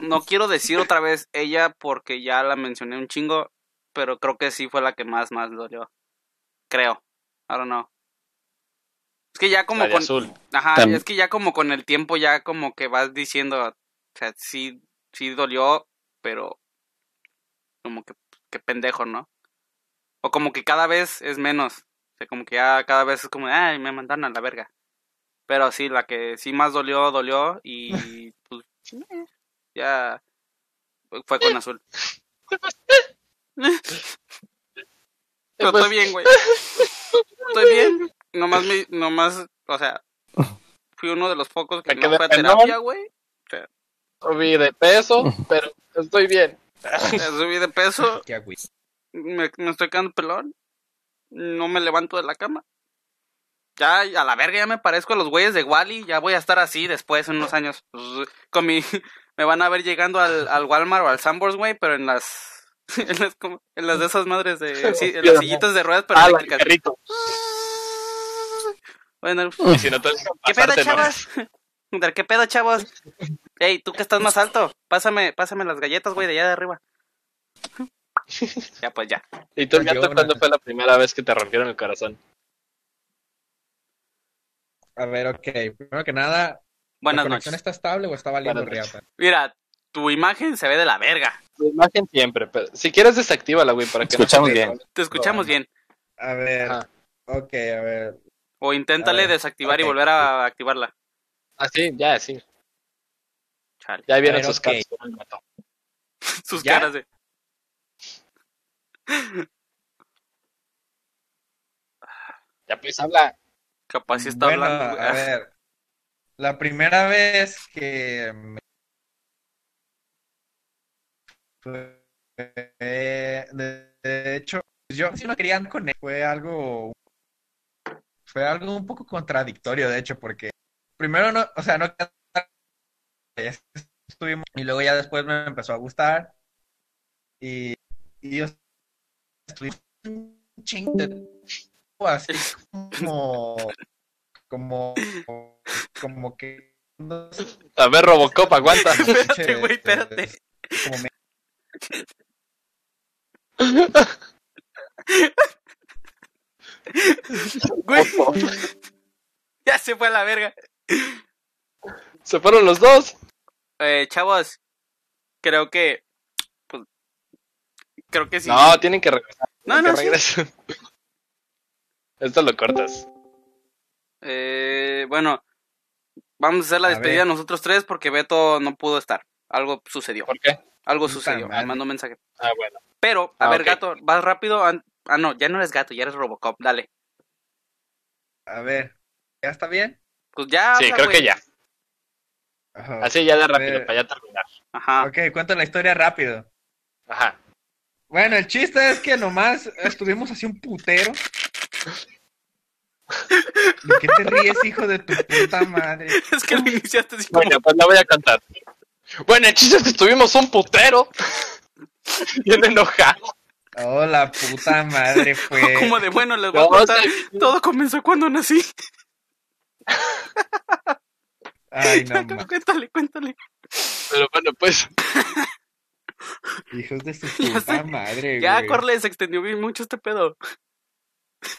no quiero decir otra vez ella porque ya la mencioné un chingo, pero creo que sí fue la que más, más dolió. Creo. I don't know. Es que ya como con... azul. Ajá, es que ya como con el tiempo ya como que vas diciendo, o sea, sí, sí dolió, pero como que, que pendejo, ¿no? O como que cada vez es menos, o sea, como que ya cada vez es como, ay, me mandaron a la verga. Pero sí, la que sí más dolió, dolió y pues eh, ya fue con azul. Pero estoy bien, güey. Estoy bien. Nomás, me, nomás, o sea, fui uno de los pocos que Me no fue a terapia, güey. Subí de peso, pero estoy bien. Subí de peso, me estoy quedando pelón. No me levanto de la cama. Ya, a la verga, ya me parezco a los güeyes de Wally. Ya voy a estar así después, en unos años. Pues, con mi. Me van a ver llegando al, al Walmart o al Sambors, güey, pero en las. En las, como- en las de esas madres de. sí, en las sillitas de ruedas, pero Ah, eléctricas. perrito. Bueno, Y si no te dejan ¿Qué pedo, chavos?Der, ¿Qué pedo, chavos? Ey, tú que estás más alto, pásame, pásame las galletas, güey, de allá de arriba. Ya, pues ya. ¿Y tú, gato, cuándo fue la primera vez que te rompieron el corazón? A ver, ok. Primero que nada, Buenas ¿la conexión noches. está estable o está valiendo riata? Mira, tu imagen se ve de la verga. Tu imagen siempre, pero si quieres desactívala, güey, para que Escuchamos no bien. Te escuchamos bien. A ver, Ajá. ok, a ver. O inténtale desactivar y volver a activarla. Ah, sí, ya, sí. Chale. Ya vienen ver, sus ok. caras. Sus ¿Ya? caras de. Ya pues habla. Capaz sí está bueno, hablando. güey. a ver. La primera vez que me... de, hecho, yo sí no quería con él. Fue algo fue algo un poco contradictorio, de hecho, porque primero no, o sea, no estuvimos y luego ya después me empezó a gustar y, y yo estuvimos un chingo así como como como que no sé, A ver, Robocop, aguanta. Espérate, güey, espérate. como me- Güey. Ya se fue a la verga. Se fueron los dos. Eh, chavos, creo que. Pues. Creo que sí. No, tienen que regresar. no, que no, sí. Esto lo cortas. Eh, bueno, vamos a hacer la A despedida ver. nosotros tres porque Beto no pudo estar. Algo sucedió. ¿Por qué? Algo sucedió. Me mandó un mensaje. Ah, bueno. Pero, a Ah, ver, gato, vas rápido. An- Ah, no, ya no eres gato, ya eres Robocop. Dale. a ver, ¿ya está bien? Pues ya. Sí, habla, creo güey. que ya. Ajá. Así ya de rápido, para ya terminar. Ajá. Ok, cuento la historia rápido. Ajá. Bueno, el chiste es que nomás estuvimos así un putero. ¿De qué te ríes, hijo de tu puta madre? Es que lo iniciaste así como... Bueno, pues la voy a cantar. Bueno, el chiste es que estuvimos un putero. Bien enojado. Oh, la puta madre fue. Como de bueno, les voy a No, contar. sí. Todo comenzó cuando nací. Ay, no mames. cuéntale, cuéntale. Pero bueno, pues. Hijos de su puta madre, Ya. Corle, se extendió bien mucho este pedo.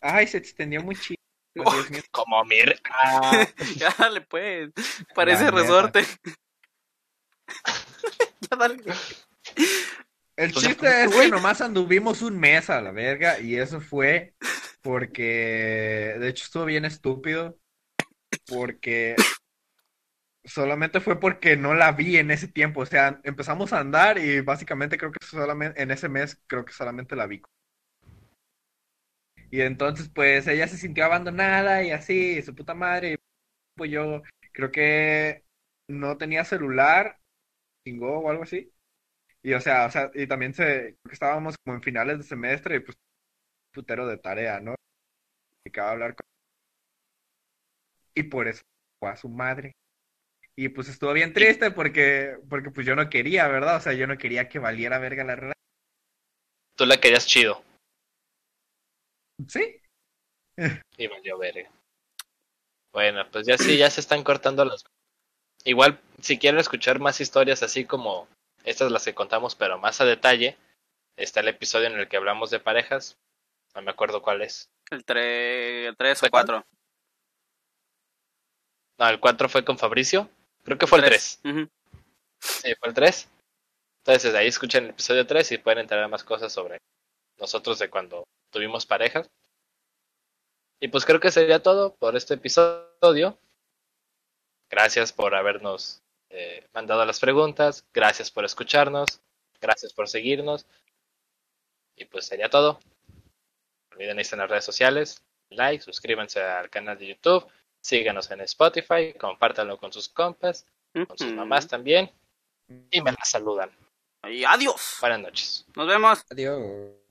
Ay, se extendió muy chido. Oh. Como mir. Ah, Ya, dale, pues. Parece resorte. ya, dale. El Pues, chiste es que nomás anduvimos un mes a la verga y eso fue porque, de hecho, estuvo bien estúpido porque solamente fue porque no la vi en ese tiempo, o sea, empezamos a andar y básicamente creo que solamente en ese mes creo que solamente la vi. Y entonces pues ella se sintió abandonada y así, su puta madre, y pues yo creo que no tenía celular, chingó o algo así. Y o sea, o sea, y también se, creo que estábamos como en finales de semestre y pues putero de tarea, ¿no? Y acaba de hablar con... Y por eso fue a su madre. Y pues estuvo bien triste porque, porque pues yo no quería, ¿verdad? O sea, yo no quería que valiera verga la relación. tú la querías chido. Sí, Y valió verga. Bueno, pues ya sí, ya se están cortando las. Igual, si quieren escuchar más historias así como estas las que contamos, pero más a detalle, está el episodio en el que hablamos de parejas. No me acuerdo cuál es. El 3, el 3 o ¿Fue 4. No, el 4 fue con Fabricio. Creo que fue el 3. Sí, fue el 3. Entonces, ahí escuchen el episodio 3 y pueden enterar más cosas sobre nosotros de cuando tuvimos parejas. Y pues creo que sería todo por este episodio. Gracias por habernos eh, mandado las preguntas. Gracias por escucharnos. Gracias por seguirnos. Y pues sería todo. No olviden irse en las redes sociales. Like, suscríbanse al canal de YouTube. Síganos en Spotify. Compártanlo con sus compas. Con sus mamás también. Y me la saludan. Y adiós. Buenas noches. Nos vemos. adiós.